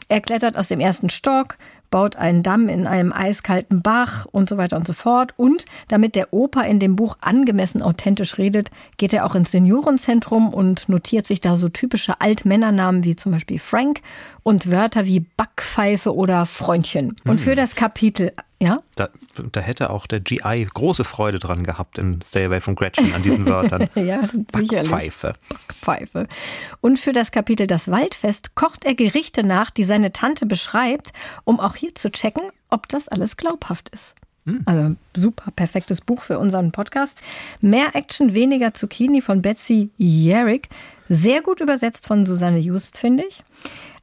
Er klettert aus dem ersten Stock, baut einen Damm in einem eiskalten Bach und so weiter und so fort. Und damit der Opa in dem Buch angemessen authentisch redet, geht er auch ins Seniorenzentrum und notiert sich da so typische Altmännernamen wie zum Beispiel Frank und Wörter wie Backpfeife oder Freundchen. Und für das Kapitel, ja? Da, da hätte auch der GI große Freude dran gehabt in Stay Away from Gretchen an diesen Wörtern. Ja, sicherlich. Pfeife. Pfeife. Und für das Kapitel Das Waldfest kocht er Gerichte nach, die seine Tante beschreibt, um auch hier zu checken, ob das alles glaubhaft ist. Also super perfektes Buch für unseren Podcast. Mehr Action, weniger Zucchini von Betsy Yerrick. Sehr gut übersetzt von Susanne Just, finde ich.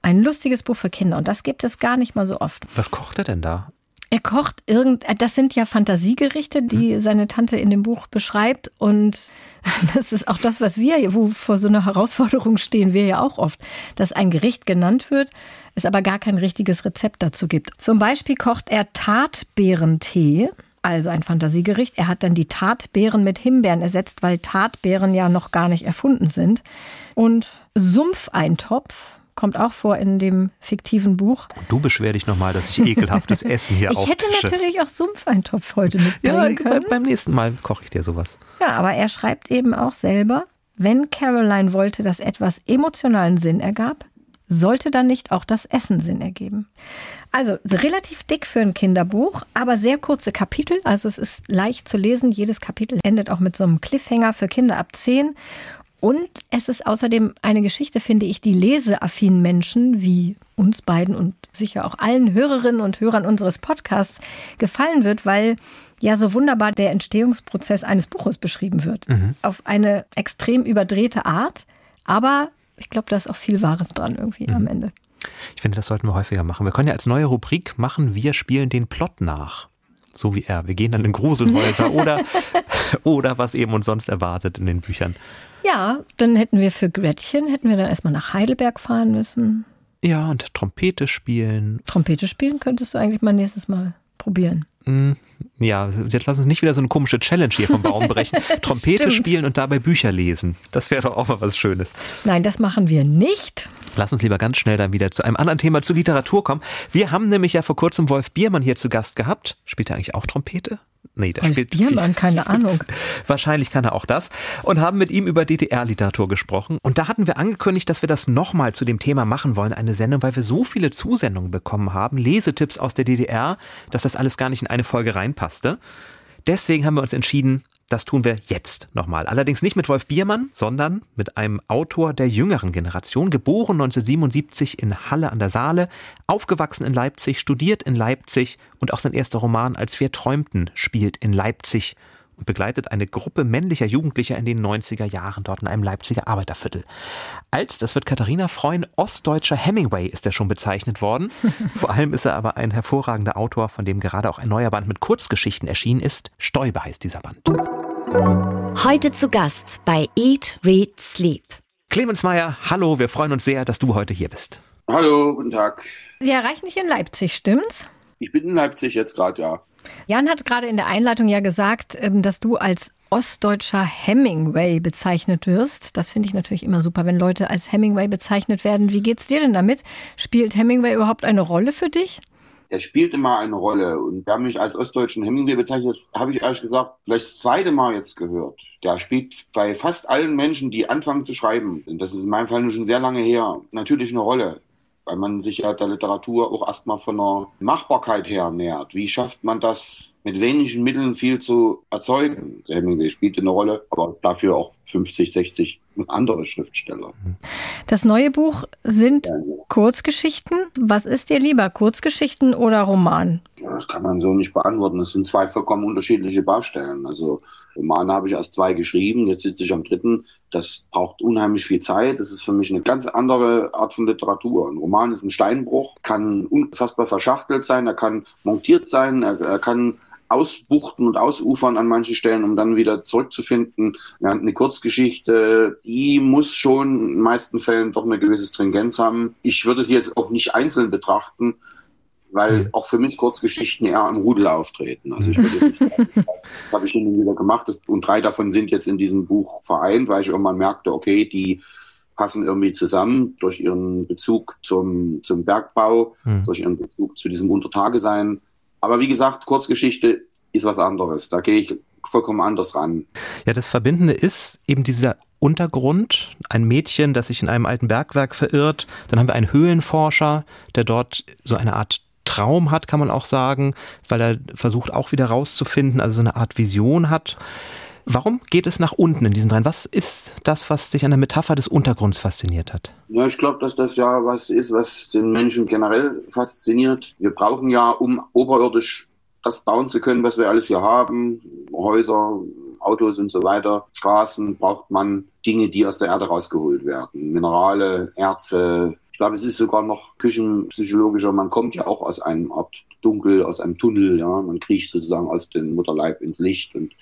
Ein lustiges Buch für Kinder und das gibt es gar nicht mal so oft. Was kocht er denn da? Er kocht irgend, das sind ja Fantasiegerichte, die seine Tante in dem Buch beschreibt und das ist auch das, was wir, wo vor so einer Herausforderung stehen wir ja auch oft, dass ein Gericht genannt wird, es aber gar kein richtiges Rezept dazu gibt. Zum Beispiel kocht er Tatbeerentee, also ein Fantasiegericht. Er hat dann die Tatbeeren mit Himbeeren ersetzt, weil Tatbeeren ja noch gar nicht erfunden sind. Und Sumpfeintopf kommt auch vor in dem fiktiven Buch. Du beschwer dich nochmal, dass ich ekelhaftes Essen hier Ich hätte auftische. natürlich auch Sumpfeintopf heute ja, mitbringen können. beim nächsten Mal koche ich dir sowas. Ja, aber er schreibt eben auch selber, wenn Caroline wollte, dass etwas emotionalen Sinn ergab, sollte dann nicht auch das Essen Sinn ergeben. Also relativ dick für ein Kinderbuch, aber sehr kurze Kapitel. Also es ist leicht zu lesen. Jedes Kapitel endet auch mit so einem Cliffhanger für Kinder ab 10. Und es ist außerdem eine Geschichte, finde ich, die leseaffinen Menschen wie uns beiden und sicher auch allen Hörerinnen und Hörern unseres Podcasts gefallen wird, weil ja so wunderbar der Entstehungsprozess eines Buches beschrieben wird. Mhm. Auf eine extrem überdrehte Art. Aber ich glaube, da ist auch viel Wahres dran irgendwie mhm. am Ende. Ich finde, das sollten wir häufiger machen. Wir können ja als neue Rubrik machen, wir spielen den Plot nach. So wie er. Wir gehen dann in Gruselhäuser oder, oder was eben uns sonst erwartet in den Büchern. Ja, dann hätten wir für Gretchen, hätten wir dann erstmal nach Heidelberg fahren müssen. Ja, und Trompete spielen. Trompete spielen könntest du eigentlich mal nächstes Mal probieren. Hm, ja, jetzt lass uns nicht wieder so eine komische Challenge hier vom Baum brechen. Trompete spielen und dabei Bücher lesen. Das wäre doch auch mal was Schönes. Nein, das machen wir nicht. Lass uns lieber ganz schnell dann wieder zu einem anderen Thema, zu Literatur kommen. Wir haben nämlich ja vor kurzem Wolf Biermann hier zu Gast gehabt. Spielt er eigentlich auch Trompete? Nee, der spielt Biermann, keine Ahnung. Wahrscheinlich kann er auch das. Und haben mit ihm über DDR-Literatur gesprochen. Und da hatten wir angekündigt, dass wir das nochmal zu dem Thema machen wollen, eine Sendung, weil wir so viele Zusendungen bekommen haben, Lesetipps aus der DDR, dass das alles gar nicht in eine Folge reinpasste. Deswegen haben wir uns entschieden, das tun wir jetzt nochmal. Allerdings nicht mit Wolf Biermann, sondern mit einem Autor der jüngeren Generation, geboren 1977 in Halle an der Saale, aufgewachsen in Leipzig, studiert in Leipzig und auch sein erster Roman Als wir träumten spielt in Leipzig begleitet eine Gruppe männlicher Jugendlicher in den 90er Jahren dort in einem Leipziger Arbeiterviertel. Als, das wird Katharina freuen, ostdeutscher Hemingway ist er schon bezeichnet worden. Vor allem ist er aber ein hervorragender Autor, von dem gerade auch ein neuer Band mit Kurzgeschichten erschienen ist. Stäube heißt dieser Band. Heute zu Gast bei Eat, Read, Sleep. Clemens Meyer, hallo, wir freuen uns sehr, dass du heute hier bist. Hallo, guten Tag. Wir erreichen dich in Leipzig, stimmt's? Ich bin in Leipzig jetzt gerade, ja. Jan hat gerade in der Einleitung ja gesagt, ähm, dass du als ostdeutscher Hemingway bezeichnet wirst. Das finde ich natürlich immer super, wenn Leute als Hemingway bezeichnet werden. Wie geht's dir denn damit? Spielt Hemingway überhaupt eine Rolle für dich? Er spielt immer eine Rolle und wer mich als ostdeutschen Hemingway bezeichnet, habe ich ehrlich gesagt vielleicht das zweite Mal jetzt gehört. Der spielt bei fast allen Menschen, die anfangen zu schreiben, und das ist in meinem Fall nur schon sehr lange her, natürlich eine Rolle weil man sich ja der Literatur auch erstmal von der Machbarkeit her nähert. Wie schafft man das, mit wenigen Mitteln viel zu erzeugen? Hemingway spielt eine Rolle, aber dafür auch 50, 60 andere Schriftsteller. Das neue Buch sind Kurzgeschichten. Was ist dir lieber, Kurzgeschichten oder Roman? Das kann man so nicht beantworten. Das sind zwei vollkommen unterschiedliche Baustellen. Also Romane habe ich erst zwei geschrieben, jetzt sitze ich am dritten. Das braucht unheimlich viel Zeit. Das ist für mich eine ganz andere Art von Literatur. Ein Roman ist ein Steinbruch, kann unfassbar verschachtelt sein, er kann montiert sein, er, er kann ausbuchten und ausufern an manchen Stellen, um dann wieder zurückzufinden. Ja, eine Kurzgeschichte, die muss schon in den meisten Fällen doch eine gewisse Stringenz haben. Ich würde sie jetzt auch nicht einzeln betrachten, weil mhm. auch für mich Kurzgeschichten eher im Rudel auftreten. Also ich würde nicht, das habe ich hin wieder gemacht und drei davon sind jetzt in diesem Buch vereint, weil ich irgendwann merkte, okay, die passen irgendwie zusammen durch ihren Bezug zum, zum Bergbau, mhm. durch ihren Bezug zu diesem Untertagesein aber wie gesagt, Kurzgeschichte ist was anderes. Da gehe ich vollkommen anders ran. Ja, das Verbindende ist eben dieser Untergrund, ein Mädchen, das sich in einem alten Bergwerk verirrt. Dann haben wir einen Höhlenforscher, der dort so eine Art Traum hat, kann man auch sagen, weil er versucht auch wieder rauszufinden, also so eine Art Vision hat. Warum geht es nach unten in diesen dreien? Was ist das, was dich an der Metapher des Untergrunds fasziniert hat? Ja, ich glaube, dass das ja was ist, was den Menschen generell fasziniert. Wir brauchen ja, um oberirdisch das bauen zu können, was wir alles hier haben, Häuser, Autos und so weiter, Straßen, braucht man Dinge, die aus der Erde rausgeholt werden. Minerale, Erze. Ich glaube, es ist sogar noch küchenpsychologischer. Man kommt ja auch aus einem Art Dunkel, aus einem Tunnel. Ja, man kriecht sozusagen aus dem Mutterleib ins Licht und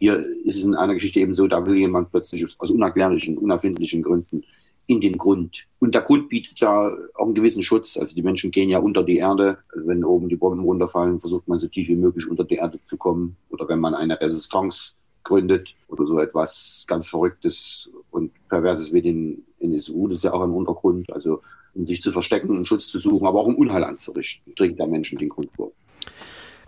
hier ist es in einer Geschichte eben so, da will jemand plötzlich aus unerklärlichen, unerfindlichen Gründen in den Grund. Und der Grund bietet ja auch einen gewissen Schutz. Also die Menschen gehen ja unter die Erde. Wenn oben die Bomben runterfallen, versucht man so tief wie möglich unter die Erde zu kommen. Oder wenn man eine Resistance gründet oder so etwas ganz Verrücktes und Perverses wie den NSU, das ist ja auch im Untergrund. Also um sich zu verstecken und Schutz zu suchen, aber auch um Unheil anzurichten, trägt der Menschen den Grund vor.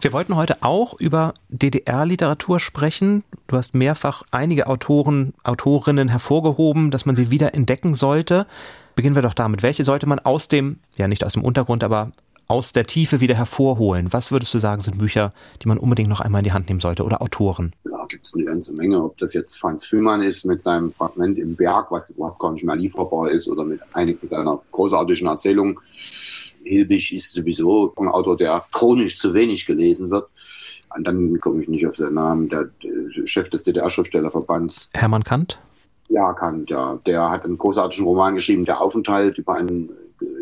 Wir wollten heute auch über DDR-Literatur sprechen. Du hast mehrfach einige Autoren, Autorinnen hervorgehoben, dass man sie wieder entdecken sollte. Beginnen wir doch damit. Welche sollte man aus dem, ja nicht aus dem Untergrund, aber aus der Tiefe wieder hervorholen? Was würdest du sagen, sind Bücher, die man unbedingt noch einmal in die Hand nehmen sollte oder Autoren? Ja, gibt es eine ganze Menge. Ob das jetzt Franz Füllmann ist mit seinem Fragment im Berg, was überhaupt gar nicht mehr lieferbar ist, oder mit einigen seiner großartigen Erzählungen. Hilbig ist sowieso ein Autor, der chronisch zu wenig gelesen wird. Und dann komme ich nicht auf seinen Namen, der, der Chef des DDR-Schriftstellerverbands. Hermann Kant? Ja, Kant, ja. Der hat einen großartigen Roman geschrieben, Der Aufenthalt über einen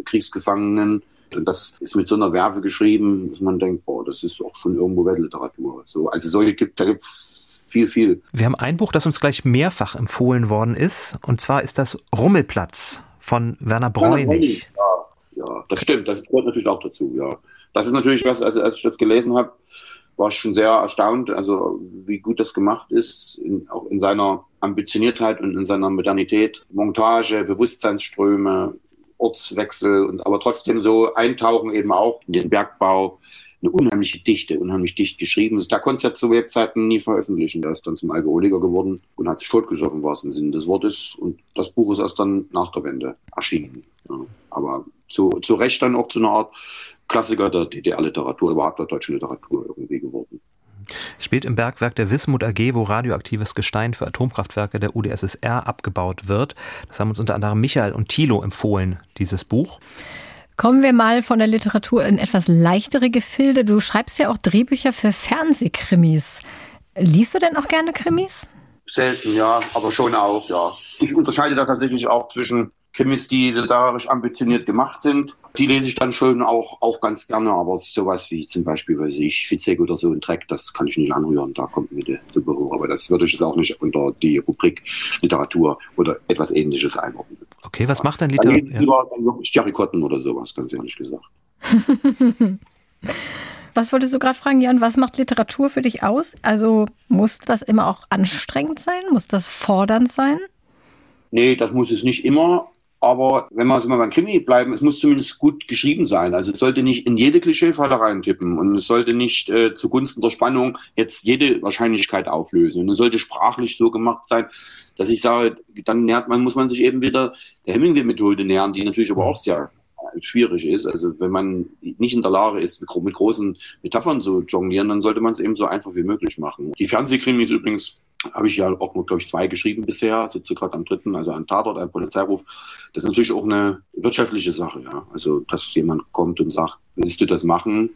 Kriegsgefangenen. Und das ist mit so einer Werbe geschrieben, dass man denkt, boah, das ist auch schon irgendwo Weltliteratur. So, also solche gibt, da gibt's viel, viel. Wir haben ein Buch, das uns gleich mehrfach empfohlen worden ist, und zwar ist das Rummelplatz von Werner Bräunig. Ja, ja, das stimmt, das gehört natürlich auch dazu, ja. Das ist natürlich was, also als ich das gelesen habe, war ich schon sehr erstaunt, also wie gut das gemacht ist, in, auch in seiner Ambitioniertheit und in seiner Modernität. Montage, Bewusstseinsströme, Ortswechsel und aber trotzdem so eintauchen eben auch in den Bergbau. Eine unheimliche Dichte, unheimlich dicht geschrieben. Da konnte es ja zu Webzeiten nie veröffentlichen. Der ist dann zum Alkoholiker geworden und hat sich totgesoffen, im Sinne des Wortes. Und das Buch ist erst dann nach der Wende erschienen. Ja. Aber zu, zu Recht dann auch zu einer Art Klassiker der DDR-Literatur, überhaupt der deutschen Literatur irgendwie geworden. Es spielt im Bergwerk der Wismut AG, wo radioaktives Gestein für Atomkraftwerke der UdSSR abgebaut wird. Das haben uns unter anderem Michael und Thilo empfohlen, dieses Buch. Kommen wir mal von der Literatur in etwas leichtere Gefilde. Du schreibst ja auch Drehbücher für Fernsehkrimis. Liest du denn auch gerne Krimis? Selten, ja, aber schon auch, ja. Ich unterscheide da tatsächlich auch zwischen Krimis, die literarisch ambitioniert gemacht sind. Die lese ich dann schon auch, auch ganz gerne, aber sowas wie zum Beispiel, weiß ich, Fitzek oder so ein Dreck, das kann ich nicht anrühren, da kommt mir der super hoch. Aber das würde ich jetzt auch nicht unter die Rubrik Literatur oder etwas ähnliches einordnen. Okay, was macht denn Literatur? Dann lieber dann wirklich Jerry Cotton oder sowas, ganz ehrlich gesagt. Was wolltest du gerade fragen, Jan? Was macht Literatur für dich aus? Also muss das immer auch anstrengend sein? Muss das fordernd sein? Nee, das muss es nicht immer. Aber wenn wir also mal beim Krimi bleiben, es muss zumindest gut geschrieben sein. Also es sollte nicht in jede Klischeefalle reintippen und es sollte nicht äh, zugunsten der Spannung jetzt jede Wahrscheinlichkeit auflösen. Und es sollte sprachlich so gemacht sein, dass ich sage, dann nähert man, muss man sich eben wieder der Hemingway-Methode nähern, die natürlich aber auch sehr schwierig ist. Also wenn man nicht in der Lage ist, mit, mit großen Metaphern zu jonglieren, dann sollte man es eben so einfach wie möglich machen. Die Fernsehkrimis übrigens habe ich ja auch nur, glaube ich, zwei geschrieben bisher, sitze gerade am dritten, also ein Tatort, ein Polizeiruf. Das ist natürlich auch eine wirtschaftliche Sache, ja. Also, dass jemand kommt und sagt, willst du das machen?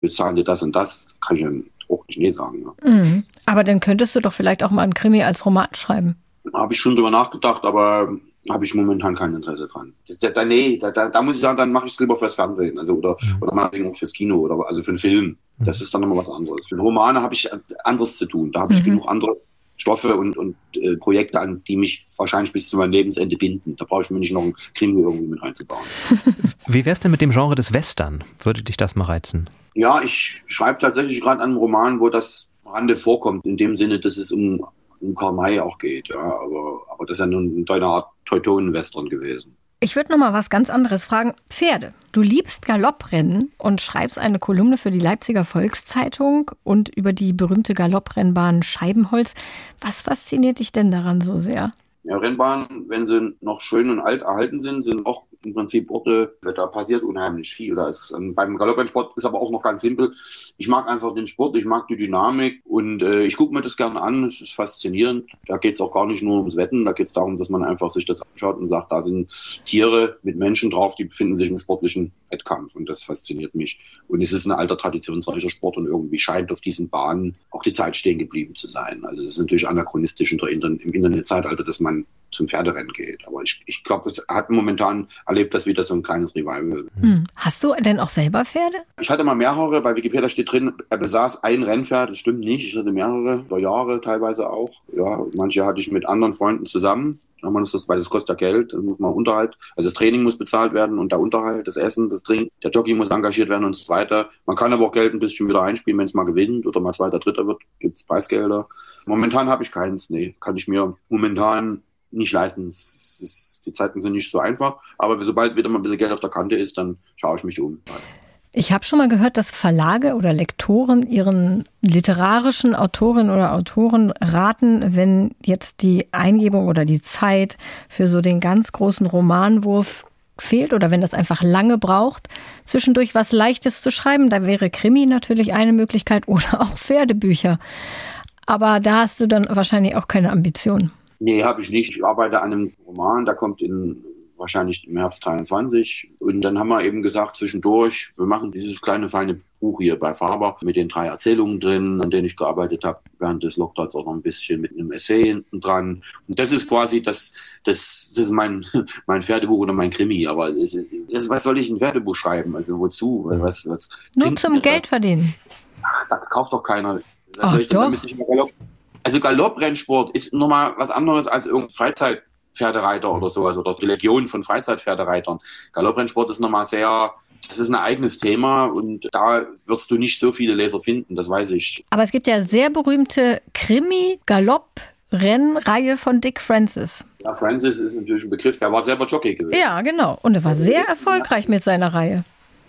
Wir zahlen dir das und das, kann ich ja auch nicht nee sagen. Ja. Mhm. Aber dann könntest du doch vielleicht auch mal einen Krimi als Roman schreiben. Habe ich schon drüber nachgedacht, aber habe ich momentan kein Interesse dran. Das, da, nee, da, da, da, muss ich sagen, dann mache ich es lieber fürs Fernsehen, also oder mhm. oder meinetwegen auch fürs Kino oder also für einen Film. Das mhm. ist dann immer was anderes. Für Romane habe ich anderes zu tun. Da habe ich mhm. genug andere Stoffe und, und äh, Projekte an, die mich wahrscheinlich bis zu meinem Lebensende binden. Da brauche ich mir nicht noch einen Krimi irgendwie mit reinzubauen. Wie wär's denn mit dem Genre des Western? Würde dich das mal reizen? Ja, ich schreibe tatsächlich gerade einen Roman, wo das Rande vorkommt, in dem Sinne, dass es um, um Karl May auch geht. Ja, aber, aber das ist ja nun eine Art Teutonen-Western gewesen. Ich würde noch mal was ganz anderes fragen. Pferde. Du liebst Galopprennen und schreibst eine Kolumne für die Leipziger Volkszeitung und über die berühmte Galopprennbahn Scheibenholz. Was fasziniert dich denn daran so sehr? Ja, Rennbahnen, wenn sie noch schön und alt erhalten sind, sind auch im Prinzip Orte, da passiert unheimlich viel. Da ist, ähm, beim Galopprennsport ist aber auch noch ganz simpel. Ich mag einfach den Sport, ich mag die Dynamik und äh, ich gucke mir das gerne an. Es ist faszinierend. Da geht es auch gar nicht nur ums Wetten, da geht es darum, dass man einfach sich das anschaut und sagt, da sind Tiere mit Menschen drauf, die befinden sich im sportlichen Wettkampf und das fasziniert mich. Und es ist ein alter, traditionsreicher Sport und irgendwie scheint auf diesen Bahnen auch die Zeit stehen geblieben zu sein. Also es ist natürlich anachronistisch im Internetzeitalter, dass man zum Pferderennen geht. Aber ich, ich glaube, es hat momentan erlebt das wieder so ein kleines Revival. Hm. Hast du denn auch selber Pferde? Ich hatte mal mehrere. Bei Wikipedia steht drin, er besaß ein Rennpferd. Das stimmt nicht. Ich hatte mehrere, über Jahre teilweise auch. Ja, manche hatte ich mit anderen Freunden zusammen. Man ist das, weil das kostet ja Geld, dann muss man Unterhalt. Also das Training muss bezahlt werden und der Unterhalt, das Essen, das Trinken, der Jogging muss engagiert werden und so weiter. Man kann aber auch Geld ein bisschen wieder einspielen, wenn es mal gewinnt oder mal zweiter, dritter wird, gibt es Preisgelder. Momentan habe ich keins, nee, kann ich mir momentan nicht leisten. Es, die Zeiten sind nicht so einfach, aber sobald wieder mal ein bisschen Geld auf der Kante ist, dann schaue ich mich um. Ich habe schon mal gehört, dass Verlage oder Lektoren ihren literarischen Autorinnen oder Autoren raten, wenn jetzt die Eingebung oder die Zeit für so den ganz großen Romanwurf fehlt oder wenn das einfach lange braucht, zwischendurch was Leichtes zu schreiben. Da wäre Krimi natürlich eine Möglichkeit oder auch Pferdebücher. Aber da hast du dann wahrscheinlich auch keine Ambitionen. Nee, habe ich nicht. Ich arbeite an einem Roman, der kommt in wahrscheinlich im Herbst 23. Und dann haben wir eben gesagt, zwischendurch, wir machen dieses kleine, feine Buch hier bei Faber mit den drei Erzählungen drin, an denen ich gearbeitet habe, während des Lockdowns auch noch ein bisschen mit einem Essay hinten dran. Und das ist quasi das, das, das ist mein, mein Pferdebuch oder mein Krimi. Aber das, das, was soll ich ein Pferdebuch schreiben? Also wozu? Was, was Nur zum Geld verdienen. Ach, das kauft doch keiner. Ach, ich, doch. Galopp, also Galopprennsport ist nochmal was anderes als irgendein Freizeitpferdereiter oder sowas oder die Legion von Freizeitpferdereitern. Galopprennsport ist nochmal sehr, das ist ein eigenes Thema und da wirst du nicht so viele Leser finden, das weiß ich. Aber es gibt ja sehr berühmte Krimi-Galopp-Rennreihe von Dick Francis. Ja, Francis ist natürlich ein Begriff, der war selber Jockey gewesen. Ja, genau. Und er war sehr erfolgreich mit seiner Reihe.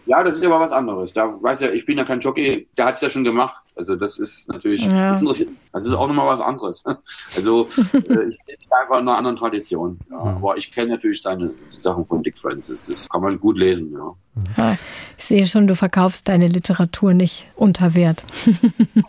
Ja, das ist aber was anderes. Da weiß ja, ich bin ja kein Jockey, der hat es ja schon gemacht. Also das ist natürlich, Ja. das, interessiert- das ist auch nochmal was anderes. Also äh, ich sehe einfach in einer anderen Tradition. Ja. Aber ich kenne natürlich seine Sachen von Dick Francis. Das kann man gut lesen, ja. Ja, Ich sehe schon, du verkaufst deine Literatur nicht unter Wert.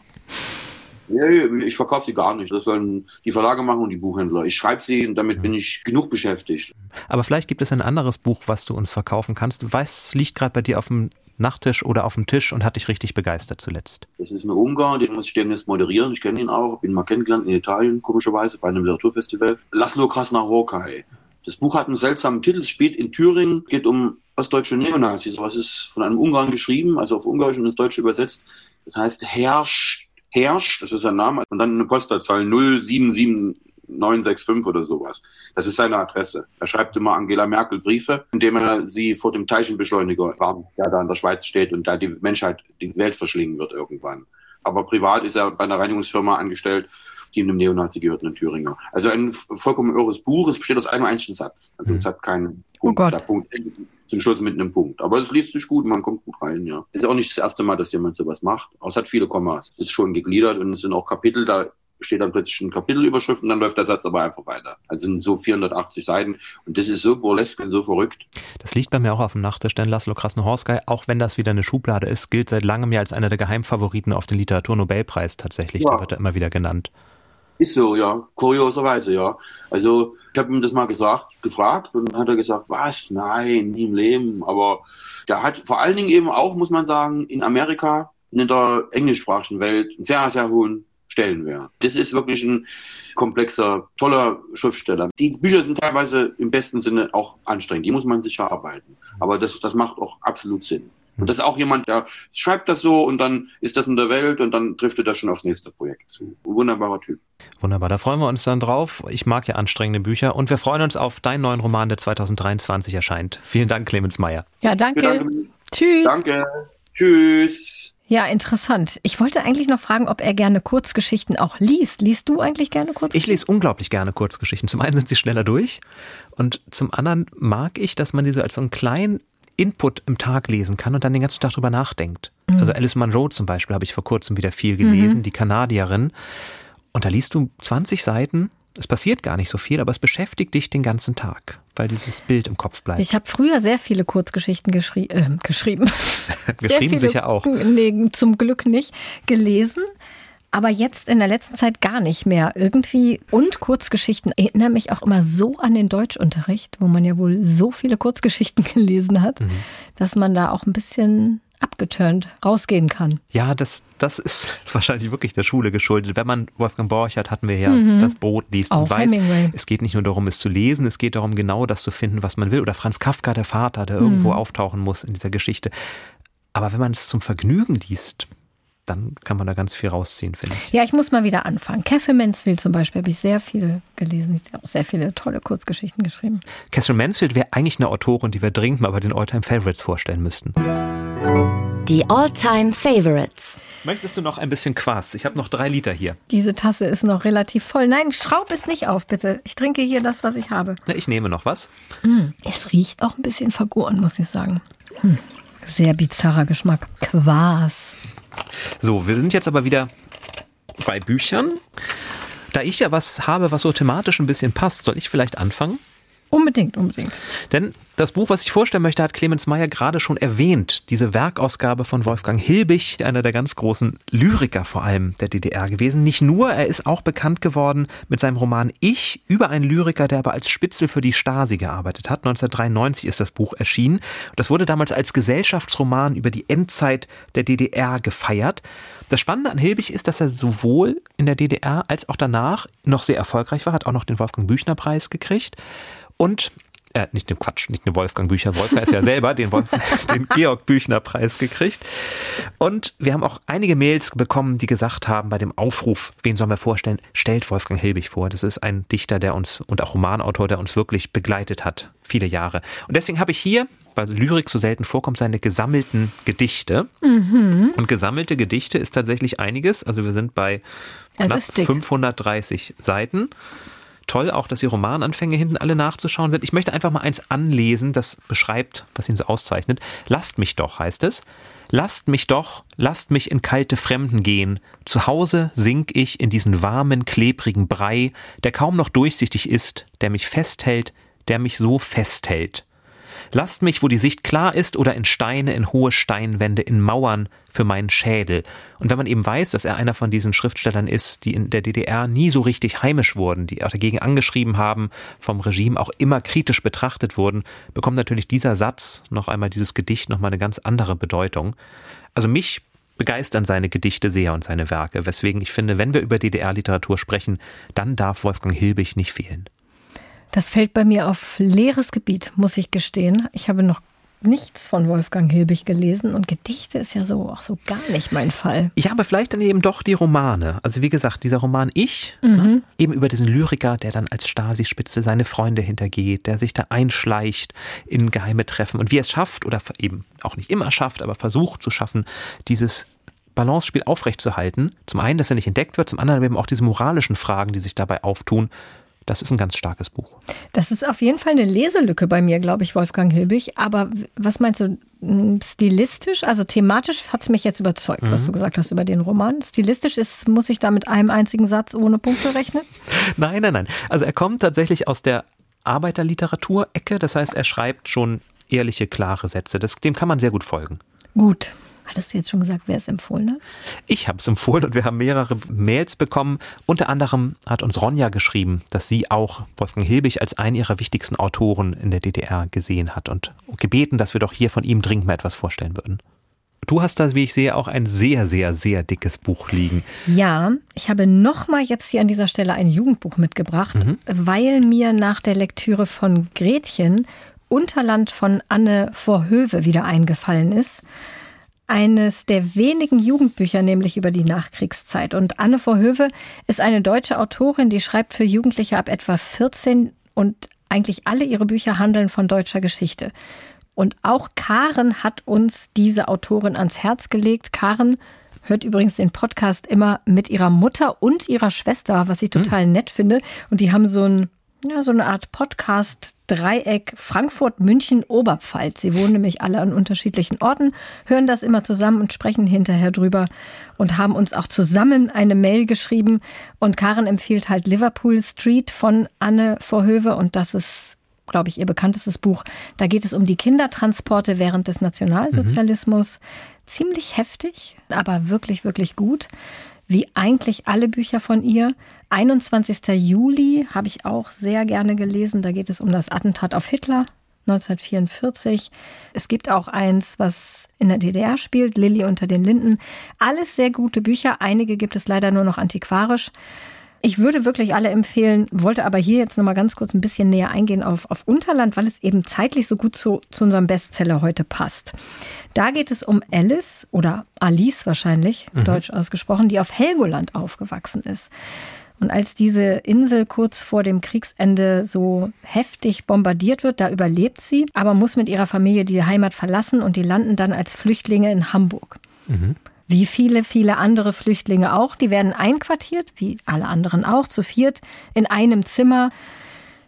Nee, ich verkaufe sie gar nicht. Das sollen die Verlage machen und die Buchhändler. Ich schreibe sie und damit bin ich genug beschäftigt. Aber vielleicht gibt es ein anderes Buch, was du uns verkaufen kannst. Es liegt gerade bei dir auf dem Nachttisch oder auf dem Tisch und hat dich richtig begeistert zuletzt. Das ist ein Ungar, den muss ich demnächst moderieren. Ich kenne ihn auch, bin mal kennengelernt in Italien, komischerweise, bei einem Literaturfestival. Laszlo Krasner-Horkai. Das Buch hat einen seltsamen Titel, es spielt in Thüringen, geht um ostdeutsche Neonazis. Was ist von einem Ungarn geschrieben, also auf Ungarisch und ins Deutsche übersetzt. Das heißt Herrsch, Herrsch, das ist sein Name, und dann eine Postleitzahl 077965 oder sowas. Das ist seine Adresse. Er schreibt immer Angela Merkel Briefe, indem er sie vor dem Teilchenbeschleuniger warnt, der da in der Schweiz steht und da die Menschheit die Welt verschlingen wird irgendwann. Aber privat ist er bei einer Reinigungsfirma angestellt, die einem Neonazi gehört, einem Thüringer. Also ein vollkommen irres Buch. Es besteht aus einem einzigen Satz. Also es hat keinen Oh Punkt. Gott. Der Punkt zum Schluss mit einem Punkt. Aber es liest sich gut, man kommt gut rein, ja. Ist auch nicht das erste Mal, dass jemand sowas macht. Aber es hat viele Kommas. Es ist schon gegliedert und es sind auch Kapitel, da steht dann plötzlich eine Kapitelüberschrift und dann läuft der Satz aber einfach weiter. Also sind so 480 Seiten und das ist so burlesk und so verrückt. Das liegt bei mir auch auf dem Nachttisch, denn Laszlo Krasnohorsky, auch wenn das wieder eine Schublade ist, gilt seit langem ja als einer der Geheimfavoriten auf den Literaturnobelpreis tatsächlich. Ja. Da wird er immer wieder genannt. Ist so, ja. Kurioserweise, ja. Also ich habe ihm das mal gesagt, gefragt und hat er gesagt, was? Nein, nie im Leben. Aber der hat vor allen Dingen eben auch, muss man sagen, in Amerika, in der englischsprachigen Welt einen sehr, sehr hohen Stellenwert. Das ist wirklich ein komplexer, toller Schriftsteller. Die Bücher sind teilweise im besten Sinne auch anstrengend. Die muss man sich erarbeiten. Aber das, das macht auch absolut Sinn. Und das ist auch jemand, der schreibt das so und dann ist das in der Welt und dann driftet das schon aufs nächste Projekt zu. Wunderbarer Typ. Wunderbar, da freuen wir uns dann drauf. Ich mag ja anstrengende Bücher und wir freuen uns auf deinen neuen Roman, der 2023 erscheint. Vielen Dank, Clemens Meyer. Ja, danke. Mich. Tschüss. Danke. Tschüss. Ja, interessant. Ich wollte eigentlich noch fragen, ob er gerne Kurzgeschichten auch liest. Liest du eigentlich gerne Ich Kurzgeschichten? lese unglaublich gerne Kurzgeschichten. Zum einen sind sie schneller durch und zum anderen mag ich, dass man diese als so einen kleinen Input im Tag lesen kann und dann den ganzen Tag drüber nachdenkt. Also Alice Munro zum Beispiel habe ich vor kurzem wieder viel gelesen, die Kanadierin. Und da liest du 20 Seiten. Es passiert gar nicht so viel, aber es beschäftigt dich den ganzen Tag, weil dieses Bild im Kopf bleibt. Ich habe früher sehr viele Kurzgeschichten geschrie äh, geschrieben. Geschrieben viele, sicher auch. Nee, zum Glück nicht. Gelesen. Aber jetzt in der letzten Zeit gar nicht mehr. Irgendwie und Kurzgeschichten erinnern mich auch immer so an den Deutschunterricht, wo man ja wohl so viele Kurzgeschichten gelesen hat, Mhm. dass man da auch ein bisschen abgeturnt rausgehen kann. Ja, das, das ist wahrscheinlich wirklich der Schule geschuldet. Wenn man Wolfgang Borchert hatten wir ja das Boot liest und Mhm. Auch weiß, Hemingway. es geht nicht nur darum, es zu lesen, es geht darum, genau das zu finden, was man will. Oder Franz Kafka, der Vater, der irgendwo Mhm. auftauchen muss in dieser Geschichte. Aber wenn man es zum Vergnügen liest, dann kann man da ganz viel rausziehen, finde ich. Ja, ich muss mal wieder anfangen. Catherine Mansfield zum Beispiel habe ich sehr viel gelesen. Sie hat auch sehr viele tolle Kurzgeschichten geschrieben. Catherine Mansfield wäre eigentlich eine Autorin, die wir dringend mal bei den Alltime Favorites vorstellen müssten. Die All-Time Favorites. Möchtest du noch ein bisschen Quass? Ich habe noch drei Liter hier. Diese Tasse ist noch relativ voll. Nein, schraub es nicht auf, bitte. Ich trinke hier das, was ich habe. Na, ich nehme noch was. Es riecht auch ein bisschen vergoren, muss ich sagen. Hm. Sehr bizarrer Geschmack. Quas. So, wir sind jetzt aber wieder bei Büchern. Da ich ja was habe, was so thematisch ein bisschen passt, soll ich vielleicht anfangen? Unbedingt, unbedingt. Denn das Buch, was ich vorstellen möchte, hat Clemens Meyer gerade schon erwähnt. Diese Werkausgabe von Wolfgang Hilbig, einer der ganz großen Lyriker vor allem der DDR gewesen. Nicht nur, er ist auch bekannt geworden mit seinem Roman Ich über einen Lyriker, der aber als Spitzel für die Stasi gearbeitet hat. 1993 ist das Buch erschienen. Das wurde damals als Gesellschaftsroman über die Endzeit der DDR gefeiert. Das Spannende an Hilbig ist, dass er sowohl in der DDR als auch danach noch sehr erfolgreich war, hat auch noch den Wolfgang Büchner Preis gekriegt. Und äh, nicht den Quatsch, nicht den Wolfgang Bücher. Wolfgang ist ja selber den, Wolf, den Georg Büchner Preis gekriegt. Und wir haben auch einige Mails bekommen, die gesagt haben bei dem Aufruf, wen sollen wir vorstellen? Stellt Wolfgang Hilbig vor. Das ist ein Dichter, der uns und auch Romanautor, der uns wirklich begleitet hat, viele Jahre. Und deswegen habe ich hier, weil Lyrik so selten vorkommt, seine gesammelten Gedichte. Mhm. Und gesammelte Gedichte ist tatsächlich einiges. Also wir sind bei knapp 530 Seiten toll auch, dass die Romananfänge hinten alle nachzuschauen sind. Ich möchte einfach mal eins anlesen, das beschreibt, was ihn so auszeichnet. Lasst mich doch, heißt es. Lasst mich doch, lasst mich in kalte Fremden gehen. Zu Hause sink ich in diesen warmen, klebrigen Brei, der kaum noch durchsichtig ist, der mich festhält, der mich so festhält. Lasst mich, wo die Sicht klar ist, oder in Steine, in hohe Steinwände, in Mauern für meinen Schädel. Und wenn man eben weiß, dass er einer von diesen Schriftstellern ist, die in der DDR nie so richtig heimisch wurden, die auch dagegen angeschrieben haben, vom Regime auch immer kritisch betrachtet wurden, bekommt natürlich dieser Satz, noch einmal dieses Gedicht, nochmal eine ganz andere Bedeutung. Also mich begeistern seine Gedichte sehr und seine Werke, weswegen ich finde, wenn wir über DDR-Literatur sprechen, dann darf Wolfgang Hilbig nicht fehlen. Das fällt bei mir auf leeres Gebiet, muss ich gestehen. Ich habe noch nichts von Wolfgang Hilbig gelesen und Gedichte ist ja so auch so gar nicht mein Fall. Ja, aber vielleicht dann eben doch die Romane. Also wie gesagt, dieser Roman Ich, mhm. ne, eben über diesen Lyriker, der dann als Stasi-Spitze seine Freunde hintergeht, der sich da einschleicht in geheime Treffen und wie er es schafft oder eben auch nicht immer schafft, aber versucht zu schaffen, dieses Balance-Spiel aufrechtzuerhalten. Zum einen, dass er nicht entdeckt wird, zum anderen eben auch diese moralischen Fragen, die sich dabei auftun, das ist ein ganz starkes Buch. Das ist auf jeden Fall eine Leselücke bei mir, glaube ich, Wolfgang Hilbig. Aber was meinst du, stilistisch, also thematisch hat es mich jetzt überzeugt, mhm. was du gesagt hast über den Roman. Stilistisch ist, muss ich da mit einem einzigen Satz ohne Punkte rechnen? nein, nein, nein. Also er kommt tatsächlich aus der Arbeiterliteratur-Ecke. Das heißt, er schreibt schon ehrliche, klare Sätze. Das, dem kann man sehr gut folgen. Gut. Hattest du jetzt schon gesagt, wer es empfohlen hat? Ich habe es empfohlen und wir haben mehrere Mails bekommen. Unter anderem hat uns Ronja geschrieben, dass sie auch Wolfgang Hilbig als einen ihrer wichtigsten Autoren in der DDR gesehen hat und gebeten, dass wir doch hier von ihm dringend mal etwas vorstellen würden. Du hast da, wie ich sehe, auch ein sehr, sehr, sehr dickes Buch liegen. Ja, ich habe nochmal jetzt hier an dieser Stelle ein Jugendbuch mitgebracht, mhm. weil mir nach der Lektüre von Gretchen Unterland von Anne Vorhöve wieder eingefallen ist eines der wenigen Jugendbücher, nämlich über die Nachkriegszeit. Und Anne Vorhöve ist eine deutsche Autorin, die schreibt für Jugendliche ab etwa 14 und eigentlich alle ihre Bücher handeln von deutscher Geschichte. Und auch Karen hat uns diese Autorin ans Herz gelegt. Karen hört übrigens den Podcast immer mit ihrer Mutter und ihrer Schwester, was ich total hm. nett finde. Und die haben so ein ja, so eine Art Podcast-Dreieck Frankfurt, München, Oberpfalz. Sie wohnen nämlich alle an unterschiedlichen Orten, hören das immer zusammen und sprechen hinterher drüber und haben uns auch zusammen eine Mail geschrieben. Und Karen empfiehlt halt Liverpool Street von Anne Vorhöve und das ist glaube ich, ihr bekanntestes Buch. Da geht es um die Kindertransporte während des Nationalsozialismus. Mhm. Ziemlich heftig, aber wirklich, wirklich gut wie eigentlich alle Bücher von ihr. 21. Juli habe ich auch sehr gerne gelesen. Da geht es um das Attentat auf Hitler 1944. Es gibt auch eins, was in der DDR spielt, Lilly unter den Linden. Alles sehr gute Bücher. Einige gibt es leider nur noch antiquarisch. Ich würde wirklich alle empfehlen, wollte aber hier jetzt nochmal ganz kurz ein bisschen näher eingehen auf, auf Unterland, weil es eben zeitlich so gut zu, zu unserem Bestseller heute passt. Da geht es um Alice oder Alice wahrscheinlich, mhm. deutsch ausgesprochen, die auf Helgoland aufgewachsen ist. Und als diese Insel kurz vor dem Kriegsende so heftig bombardiert wird, da überlebt sie, aber muss mit ihrer Familie die Heimat verlassen und die landen dann als Flüchtlinge in Hamburg. Mhm wie viele, viele andere Flüchtlinge auch. Die werden einquartiert, wie alle anderen auch, zu viert in einem Zimmer.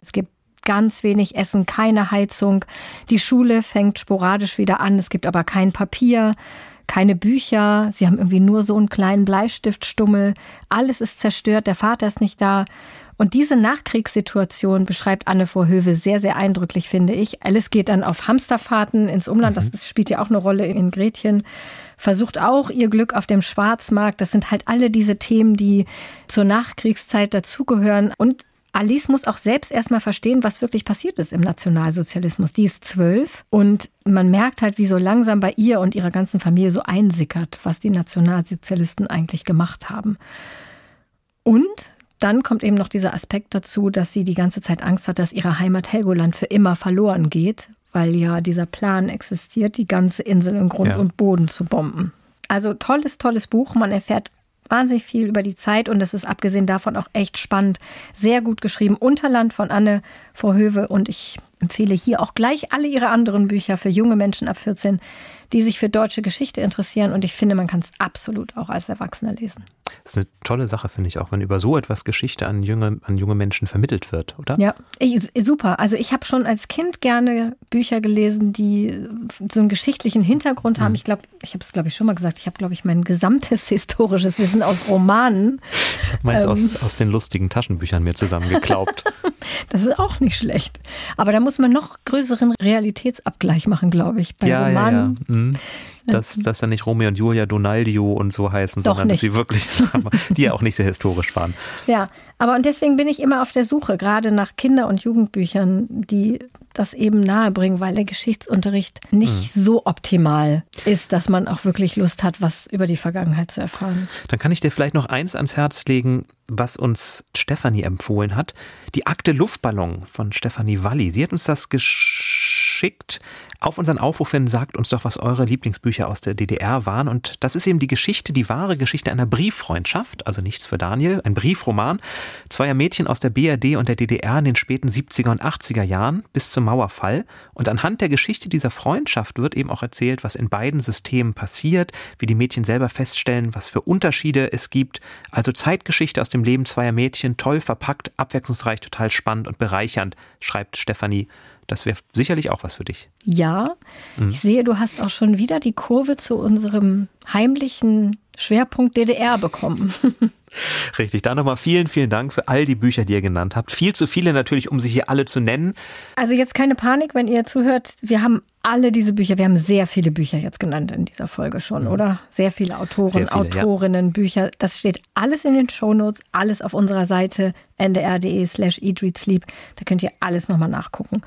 Es gibt ganz wenig Essen, keine Heizung. Die Schule fängt sporadisch wieder an, es gibt aber kein Papier, keine Bücher, sie haben irgendwie nur so einen kleinen Bleistiftstummel, alles ist zerstört, der Vater ist nicht da. Und diese Nachkriegssituation beschreibt Anne Vorhöve sehr, sehr eindrücklich, finde ich. Alice geht dann auf Hamsterfahrten ins Umland, mhm. das spielt ja auch eine Rolle in Gretchen, versucht auch ihr Glück auf dem Schwarzmarkt. Das sind halt alle diese Themen, die zur Nachkriegszeit dazugehören. Und Alice muss auch selbst erstmal verstehen, was wirklich passiert ist im Nationalsozialismus. Die ist zwölf und man merkt halt, wie so langsam bei ihr und ihrer ganzen Familie so einsickert, was die Nationalsozialisten eigentlich gemacht haben. Und dann kommt eben noch dieser Aspekt dazu, dass sie die ganze Zeit Angst hat, dass ihre Heimat Helgoland für immer verloren geht, weil ja dieser Plan existiert, die ganze Insel in Grund ja. und Boden zu bomben. Also tolles, tolles Buch. Man erfährt wahnsinnig viel über die Zeit und es ist abgesehen davon auch echt spannend. Sehr gut geschrieben. Unterland von Anne Vorhöve und ich empfehle hier auch gleich alle ihre anderen Bücher für junge Menschen ab 14, die sich für deutsche Geschichte interessieren und ich finde, man kann es absolut auch als Erwachsener lesen. Das ist eine tolle Sache, finde ich auch, wenn über so etwas Geschichte an junge, an junge Menschen vermittelt wird, oder? Ja, ich, super. Also ich habe schon als Kind gerne Bücher gelesen, die so einen geschichtlichen Hintergrund haben. Mhm. Ich glaube, ich habe es, glaube ich, schon mal gesagt, ich habe, glaube ich, mein gesamtes historisches Wissen aus Romanen. Ich habe meins ähm, aus, aus den lustigen Taschenbüchern mir zusammengeklaubt. das ist auch nicht schlecht. Aber da muss man noch größeren Realitätsabgleich machen, glaube ich, bei ja, Romanen. Ja, ja. Mhm dass, dass ja nicht Romeo und Julia Donaldio und so heißen, Doch sondern nicht. dass sie wirklich, die ja auch nicht sehr historisch waren. Ja, aber und deswegen bin ich immer auf der Suche, gerade nach Kinder- und Jugendbüchern, die das eben nahebringen, weil der Geschichtsunterricht nicht mhm. so optimal ist, dass man auch wirklich Lust hat, was über die Vergangenheit zu erfahren. Dann kann ich dir vielleicht noch eins ans Herz legen, was uns Stefanie empfohlen hat. Die Akte Luftballon von Stefanie Walli. Sie hat uns das geschickt auf unseren Aufruf hin, sagt uns doch, was eure Lieblingsbücher aus der DDR waren. Und das ist eben die Geschichte, die wahre Geschichte einer Brieffreundschaft, also nichts für Daniel, ein Briefroman zweier Mädchen aus der BRD und der DDR in den späten 70er und 80er Jahren bis zum Mauerfall. Und anhand der Geschichte dieser Freundschaft wird eben auch erzählt, was in beiden Systemen passiert, wie die Mädchen selber feststellen, was für Unterschiede es gibt. Also Zeitgeschichte aus dem Leben zweier Mädchen, toll verpackt, abwechslungsreich, total spannend und bereichernd, schreibt Stefanie das wäre sicherlich auch was für dich. Ja, mhm. ich sehe, du hast auch schon wieder die Kurve zu unserem heimlichen Schwerpunkt DDR bekommen. Richtig, da nochmal vielen, vielen Dank für all die Bücher, die ihr genannt habt. Viel zu viele natürlich, um sie hier alle zu nennen. Also jetzt keine Panik, wenn ihr zuhört. Wir haben alle diese Bücher, wir haben sehr viele Bücher jetzt genannt in dieser Folge schon, mhm. oder? Sehr viele Autoren, sehr viele, Autorinnen, ja. Bücher. Das steht alles in den Shownotes, alles auf unserer Seite ndr.de slash eatreadsleep. Da könnt ihr alles nochmal nachgucken.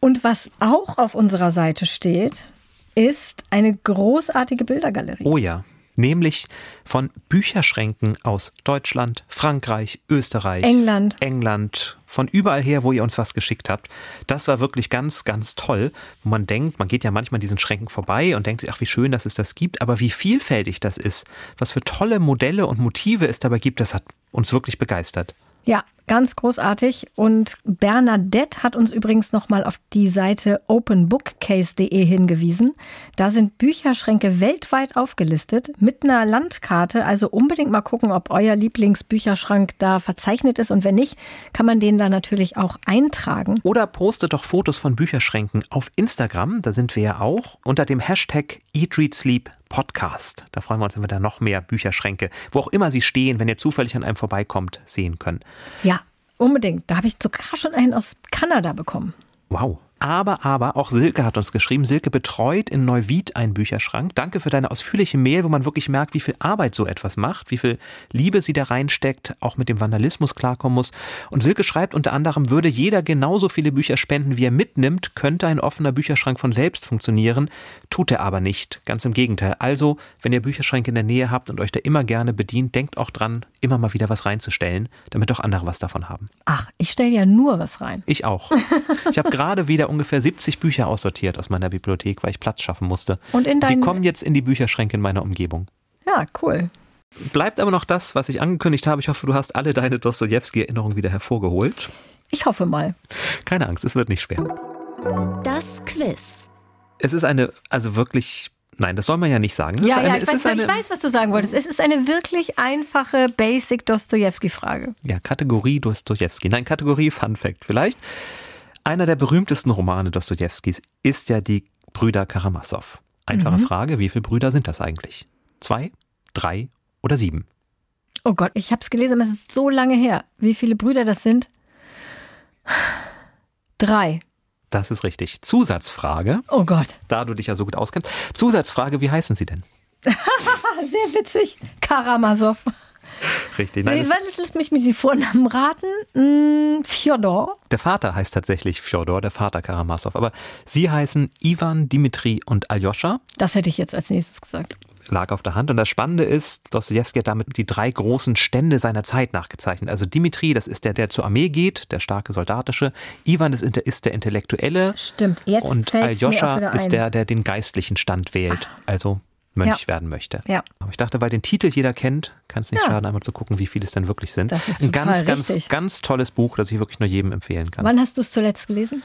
Und was auch auf unserer Seite steht, ist eine großartige Bildergalerie. Oh ja nämlich von Bücherschränken aus Deutschland, Frankreich, Österreich, England. England, von überall her, wo ihr uns was geschickt habt. Das war wirklich ganz, ganz toll, wo man denkt, man geht ja manchmal diesen Schränken vorbei und denkt sich, ach, wie schön, dass es das gibt, aber wie vielfältig das ist, was für tolle Modelle und Motive es dabei gibt, das hat uns wirklich begeistert. Ja, ganz großartig. Und Bernadette hat uns übrigens nochmal auf die Seite openbookcase.de hingewiesen. Da sind Bücherschränke weltweit aufgelistet mit einer Landkarte. Also unbedingt mal gucken, ob euer Lieblingsbücherschrank da verzeichnet ist. Und wenn nicht, kann man den da natürlich auch eintragen. Oder postet doch Fotos von Bücherschränken auf Instagram. Da sind wir ja auch unter dem Hashtag EatReadSleep Podcast. Da freuen wir uns, wenn wir da noch mehr Bücherschränke, wo auch immer sie stehen, wenn ihr zufällig an einem vorbeikommt, sehen können. Ja, unbedingt. Da habe ich sogar schon einen aus Kanada bekommen. Wow. Aber, aber, auch Silke hat uns geschrieben. Silke betreut in Neuwied einen Bücherschrank. Danke für deine ausführliche Mail, wo man wirklich merkt, wie viel Arbeit so etwas macht, wie viel Liebe sie da reinsteckt, auch mit dem Vandalismus klarkommen muss. Und Silke schreibt unter anderem, würde jeder genauso viele Bücher spenden, wie er mitnimmt, könnte ein offener Bücherschrank von selbst funktionieren. Tut er aber nicht. Ganz im Gegenteil. Also, wenn ihr Bücherschränke in der Nähe habt und euch da immer gerne bedient, denkt auch dran, immer mal wieder was reinzustellen, damit auch andere was davon haben. Ach, ich stelle ja nur was rein. Ich auch. Ich habe gerade wieder ungefähr 70 Bücher aussortiert aus meiner Bibliothek, weil ich Platz schaffen musste. Und in Die kommen jetzt in die Bücherschränke in meiner Umgebung. Ja, cool. Bleibt aber noch das, was ich angekündigt habe. Ich hoffe, du hast alle deine Dostoevsky-Erinnerungen wieder hervorgeholt. Ich hoffe mal. Keine Angst, es wird nicht schwer. Das Quiz. Es ist eine, also wirklich Nein, das soll man ja nicht sagen. ja, eine, ja, ich, weiß, eine, ich weiß, was du sagen wolltest. Es ist eine wirklich einfache Basic Dostoevsky-Frage. Ja, Kategorie Dostoevsky. Nein, Kategorie Fun Fact vielleicht. Einer der berühmtesten Romane Dostojewskis ist ja die Brüder Karamasow. Einfache Frage, wie viele Brüder sind das eigentlich? Zwei, drei oder sieben? Oh Gott, ich habe es gelesen, aber es ist so lange her. Wie viele Brüder das sind? Drei. Das ist richtig. Zusatzfrage, Oh Gott. da du dich ja so gut auskennst. Zusatzfrage, wie heißen sie denn? Sehr witzig. Karamasow. Richtig. Nee, Nein, es, was lässt mich mit die Vornamen raten? Hm, Fjodor. der Vater heißt tatsächlich Fjodor, der Vater Karamasow. Aber sie heißen Ivan, Dimitri und Aljoscha. Das hätte ich jetzt als nächstes gesagt. lag auf der Hand. Und das Spannende ist, Dostoevsky hat damit die drei großen Stände seiner Zeit nachgezeichnet. Also Dimitri, das ist der, der zur Armee geht, der starke soldatische. Ivan ist, der- ist der Intellektuelle. Stimmt, jetzt Und Aljoscha ist der, der den geistlichen Stand wählt. Also Mönch Ja. werden möchte. Ja. Aber ich dachte, weil den Titel jeder kennt, kann es nicht Ja. schaden, einmal zu gucken, wie viele es denn wirklich sind. Das ist Ein ganz, ganz, ganz tolles Buch, das ich wirklich nur jedem empfehlen kann. Wann hast du es zuletzt gelesen?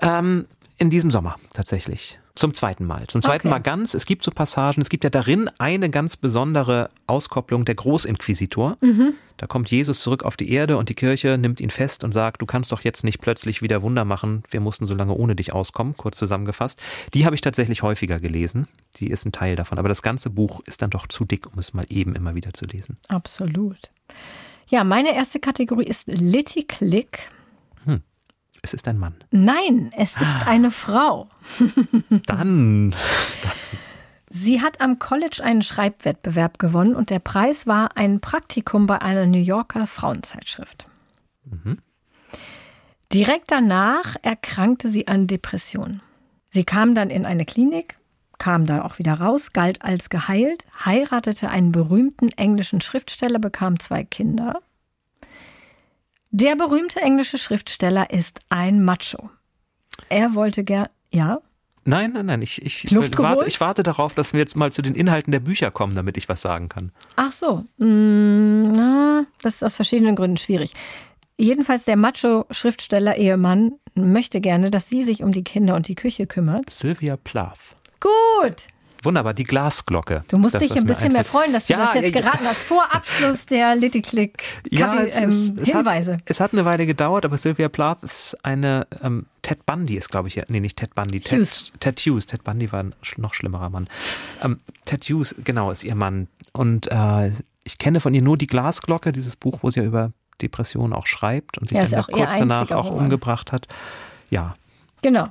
Ähm, in diesem Sommer tatsächlich. Zum zweiten Mal. Zum zweiten Okay. Mal ganz. Es gibt so Passagen. Es gibt ja darin eine ganz besondere Auskopplung der Großinquisitor. Mhm. Da kommt Jesus zurück auf die Erde und die Kirche nimmt ihn fest und sagt, du kannst doch jetzt nicht plötzlich wieder Wunder machen. Wir mussten so lange ohne dich auskommen. Kurz zusammengefasst. Die habe ich tatsächlich häufiger gelesen. Die ist ein Teil davon. Aber das ganze Buch ist dann doch zu dick, um es mal eben immer wieder zu lesen. Absolut. Ja, meine erste Kategorie ist Litty Click. Es ist ein Mann. Nein, es Ah. ist eine Frau. Dann. Sie hat am College einen Schreibwettbewerb gewonnen und der Preis war ein Praktikum bei einer New Yorker Frauenzeitschrift. Direkt danach erkrankte sie an Depressionen. Sie kam dann in eine Klinik, kam da auch wieder raus, galt als geheilt, heiratete einen berühmten englischen Schriftsteller, bekam zwei Kinder. Der berühmte englische Schriftsteller ist ein Macho. Er wollte gern, ja, Nein, nein, nein. Ich, ich, Luft warte, geholt? ich warte darauf, dass wir jetzt mal zu den Inhalten der Bücher kommen, damit ich was sagen kann. Ach so. Mm, na, das ist aus verschiedenen Gründen schwierig. Jedenfalls der Macho-Schriftsteller-Ehemann möchte gerne, dass sie sich um die Kinder und die Küche kümmert. Sylvia Plath. Gut. Wunderbar, die Glasglocke. Du musst das, dich ein bisschen mehr einfällt. freuen, dass du Ja, das jetzt ja, geraten hast. Vor Abschluss der Little Click Ja, es, ähm, es, Hinweise. hat, es hat eine Weile gedauert, aber Sylvia Plath ist eine, ähm, Ted Bundy ist, glaube ich, ja- nee, nicht Ted Bundy, Hughes. Ted, Ted Hughes. Ted Bundy war ein noch schlimmerer Mann. Ähm, Ted Hughes, genau, ist ihr Mann. Und äh, ich kenne von ihr nur die Glasglocke, dieses Buch, wo sie ja über Depressionen auch schreibt und sich Ja, dann ihr kurz danach auch umgebracht hat. Ja, Genau.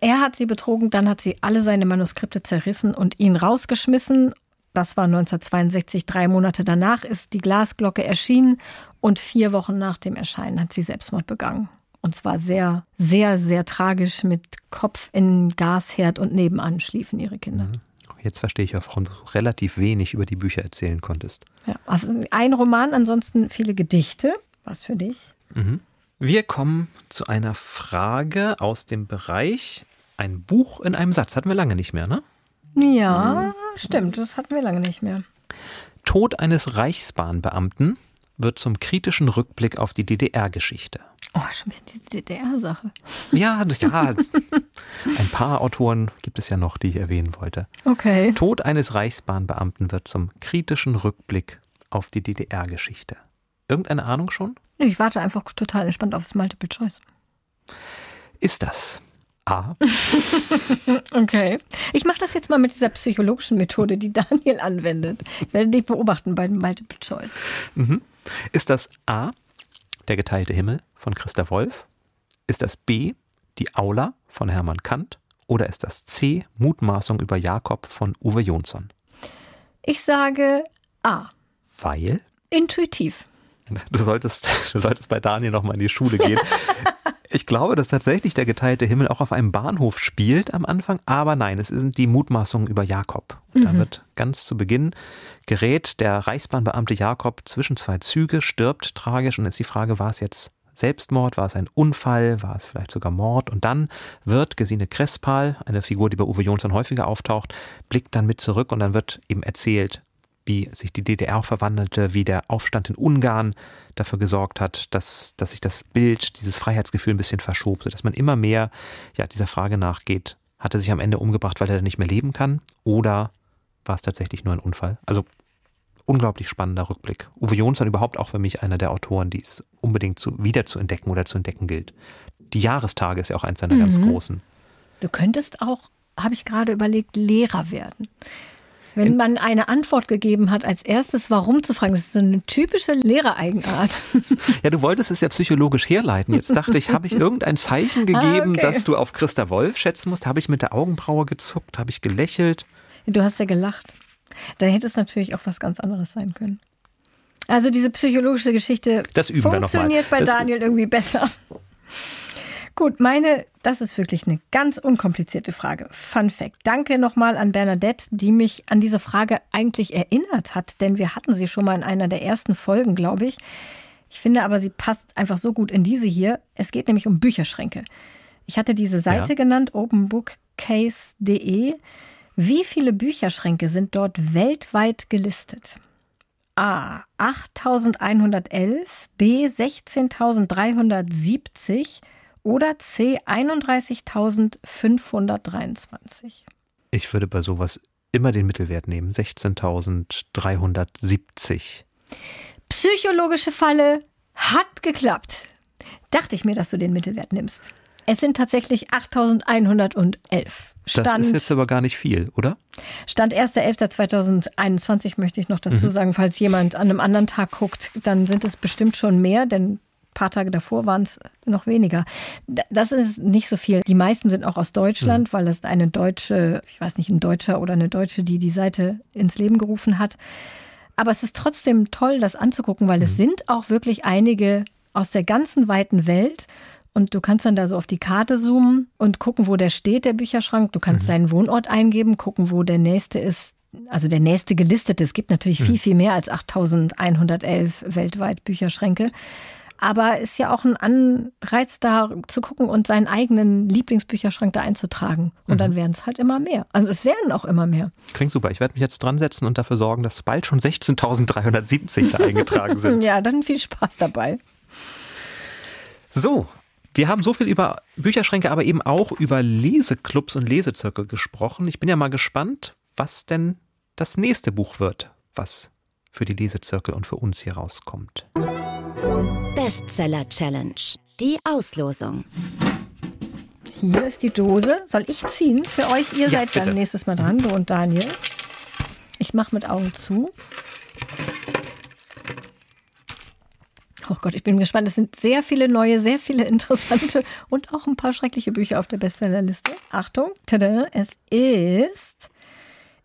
Er hat sie betrogen, dann hat sie alle seine Manuskripte zerrissen und ihn rausgeschmissen. Das war 1962, drei Monate danach ist die Glasglocke erschienen und vier Wochen nach dem Erscheinen hat sie Selbstmord begangen. Und zwar sehr, sehr, sehr tragisch mit Kopf in Gasherd und nebenan schliefen ihre Kinder. jetzt verstehe ich auch, warum du relativ wenig über die Bücher erzählen konntest. Ja, also ein Roman, ansonsten viele Gedichte. Was für dich? Wir kommen zu einer Frage aus dem Bereich ein Buch in einem Satz. Hatten wir lange nicht mehr, ne? Ja, stimmt, das hatten wir lange nicht mehr. Tod eines Reichsbahnbeamten wird zum kritischen Rückblick auf die DDR-Geschichte. Oh, schon wieder die DDR-Sache. Ja, das, ja, ein paar Autoren gibt es ja noch, die ich erwähnen wollte. Okay. Tod eines Reichsbahnbeamten wird zum kritischen Rückblick auf die DDR-Geschichte. Irgendeine Ahnung schon? Ich warte einfach total entspannt aufs Multiple Choice. Ist das A. Okay. Ich mache das jetzt mal mit dieser psychologischen Methode, die Daniel anwendet. Ich werde dich beobachten bei dem Multiple Choice. Ist das A. Der geteilte Himmel von Christa Wolf? Ist das B. Die Aula von Hermann Kant? Oder ist das C. Mutmaßung über Jakob von Uwe Jonsson? Ich sage A. Weil Intuitiv. Du solltest, du solltest bei Daniel nochmal in die Schule gehen. Ich glaube, dass tatsächlich der geteilte Himmel auch auf einem Bahnhof spielt am Anfang, aber nein, es sind die Mutmaßungen über Jakob. Und Da wird ganz zu Beginn gerät der Reichsbahnbeamte Jakob zwischen zwei Züge, stirbt tragisch und ist die Frage, war es jetzt Selbstmord, war es ein Unfall, war es vielleicht sogar Mord? Und dann wird Gesine Krespal, eine Figur, die bei Uwe Jonsson häufiger auftaucht, blickt dann mit zurück und dann wird eben erzählt, wie sich die DDR verwandelte, wie der Aufstand in Ungarn dafür gesorgt hat, dass, dass sich das Bild, dieses Freiheitsgefühl ein bisschen verschob, sodass man immer mehr ja, dieser Frage nachgeht, hat er sich am Ende umgebracht, weil er nicht mehr leben kann oder war es tatsächlich nur ein Unfall? Also unglaublich spannender Rückblick. Uwe Jonsson überhaupt auch für mich einer der Autoren, die es unbedingt zu, wieder zu entdecken oder zu entdecken gilt. Die Jahrestage ist ja auch eins seiner ganz großen. Du könntest auch habe ich gerade überlegt, Lehrer werden. Wenn man eine Antwort gegeben hat, als erstes warum zu fragen, das ist so eine typische Lehrereigenart. Ja, du wolltest es ja psychologisch herleiten. Jetzt dachte ich, habe ich irgendein Zeichen ah, gegeben, ah, okay. dass du auf Christa Wolf schätzen musst? Habe ich mit der Augenbraue gezuckt? Habe ich gelächelt? Du hast ja gelacht. Da hätte es natürlich auch was ganz anderes sein können. Also diese psychologische Geschichte funktioniert bei Daniel irgendwie besser. Gut, meine, das ist wirklich eine ganz unkomplizierte Frage. Fun Fact. Danke nochmal an Bernadette, die mich an diese Frage eigentlich erinnert hat, denn wir hatten sie schon mal in einer der ersten Folgen, glaube ich. Ich finde aber, sie passt einfach so gut in diese hier. Es geht nämlich um Bücherschränke. Ich hatte diese Seite ja. genannt, openbookcase.de. Wie viele Bücherschränke sind dort weltweit gelistet? A. 8111, B. 16370 oder C 31.523? Ich würde bei sowas immer den Mittelwert nehmen, 16.370. Psychologische Falle hat geklappt. Dachte ich mir, dass du den Mittelwert nimmst. Es sind tatsächlich 8.111. Stand, das ist jetzt aber gar nicht viel, oder? Stand 1.11.2021 möchte ich noch dazu mhm. sagen, falls jemand an einem anderen Tag guckt, dann sind es bestimmt schon mehr, denn paar Tage davor waren es noch weniger. Das ist nicht so viel. Die meisten sind auch aus Deutschland, mhm. weil es eine deutsche, ich weiß nicht, ein Deutscher oder eine Deutsche, die die Seite ins Leben gerufen hat. Aber es ist trotzdem toll, das anzugucken, weil mhm. es sind auch wirklich einige aus der ganzen weiten Welt. Und du kannst dann da so auf die Karte zoomen und gucken, wo der steht, der Bücherschrank. Du kannst mhm. deinen Wohnort eingeben, gucken, wo der nächste ist, also der nächste gelistete. Es gibt natürlich mhm. viel, viel mehr als 8111 weltweit Bücherschränke. Aber ist ja auch ein Anreiz da zu gucken und seinen eigenen Lieblingsbücherschrank da einzutragen. Und mhm. dann werden es halt immer mehr. Also es werden auch immer mehr. Klingt super. Ich werde mich jetzt dran setzen und dafür sorgen, dass bald schon 16.370 da eingetragen sind. ja, dann viel Spaß dabei. So, wir haben so viel über Bücherschränke, aber eben auch über Leseclubs und Lesezirkel gesprochen. Ich bin ja mal gespannt, was denn das nächste Buch wird, was für die Lesezirkel und für uns hier rauskommt. Bestseller Challenge. Die Auslosung. Hier ist die Dose. Soll ich ziehen für euch? Ihr ja, seid bitte. dann nächstes Mal dran, du und Daniel. Ich mache mit Augen zu. Oh Gott, ich bin gespannt. Es sind sehr viele neue, sehr viele interessante und auch ein paar schreckliche Bücher auf der Bestsellerliste. Achtung, tada, es ist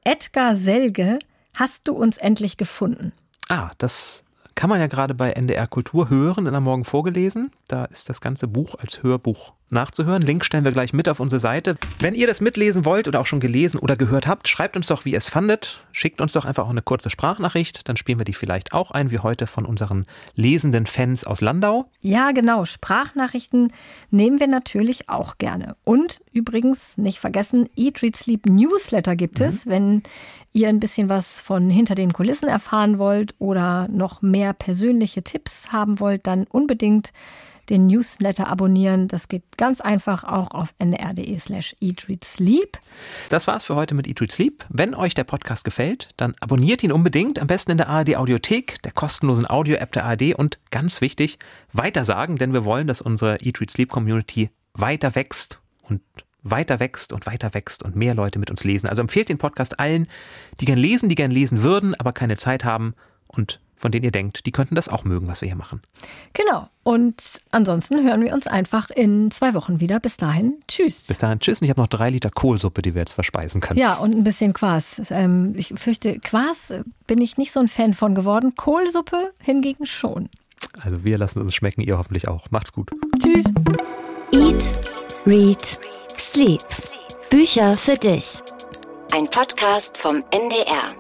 Edgar Selge, Hast du uns endlich gefunden? Ah, das kann man ja gerade bei NDR Kultur hören, in der Morgen vorgelesen. Da ist das ganze Buch als Hörbuch nachzuhören. Link stellen wir gleich mit auf unsere Seite. Wenn ihr das mitlesen wollt oder auch schon gelesen oder gehört habt, schreibt uns doch, wie ihr es fandet. Schickt uns doch einfach auch eine kurze Sprachnachricht. Dann spielen wir die vielleicht auch ein, wie heute von unseren lesenden Fans aus Landau. Ja, genau. Sprachnachrichten nehmen wir natürlich auch gerne. Und übrigens nicht vergessen, Eat, Read, Sleep Newsletter gibt mhm. es. Wenn ihr ein bisschen was von hinter den Kulissen erfahren wollt oder noch mehr persönliche Tipps haben wollt, dann unbedingt den Newsletter abonnieren. Das geht ganz einfach auch auf ndr.de slash eatreadsleep. Das war's für heute mit Eat. Wenn euch der Podcast gefällt, dann abonniert ihn unbedingt, am besten in der ARD Audiothek, der kostenlosen Audio-App der ARD und ganz wichtig, weitersagen, denn wir wollen, dass unsere Eat, Read, Sleep Community weiter wächst und weiter wächst und weiter wächst und mehr Leute mit uns lesen. Also empfehlt den Podcast allen, die gern lesen, die gern lesen würden, aber keine Zeit haben und von denen ihr denkt, die könnten das auch mögen, was wir hier machen. Genau. Und ansonsten hören wir uns einfach in zwei Wochen wieder. Bis dahin, tschüss. Bis dahin, tschüss. Und ich habe noch drei Liter Kohlsuppe, die wir jetzt verspeisen können. Ja, und ein bisschen Quas. Ähm, ich fürchte, Quas bin ich nicht so ein Fan von geworden. Kohlsuppe hingegen schon. Also wir lassen uns schmecken, ihr hoffentlich auch. Macht's gut. Tschüss. Eat, Read, Sleep. Bücher für dich. Ein Podcast vom NDR.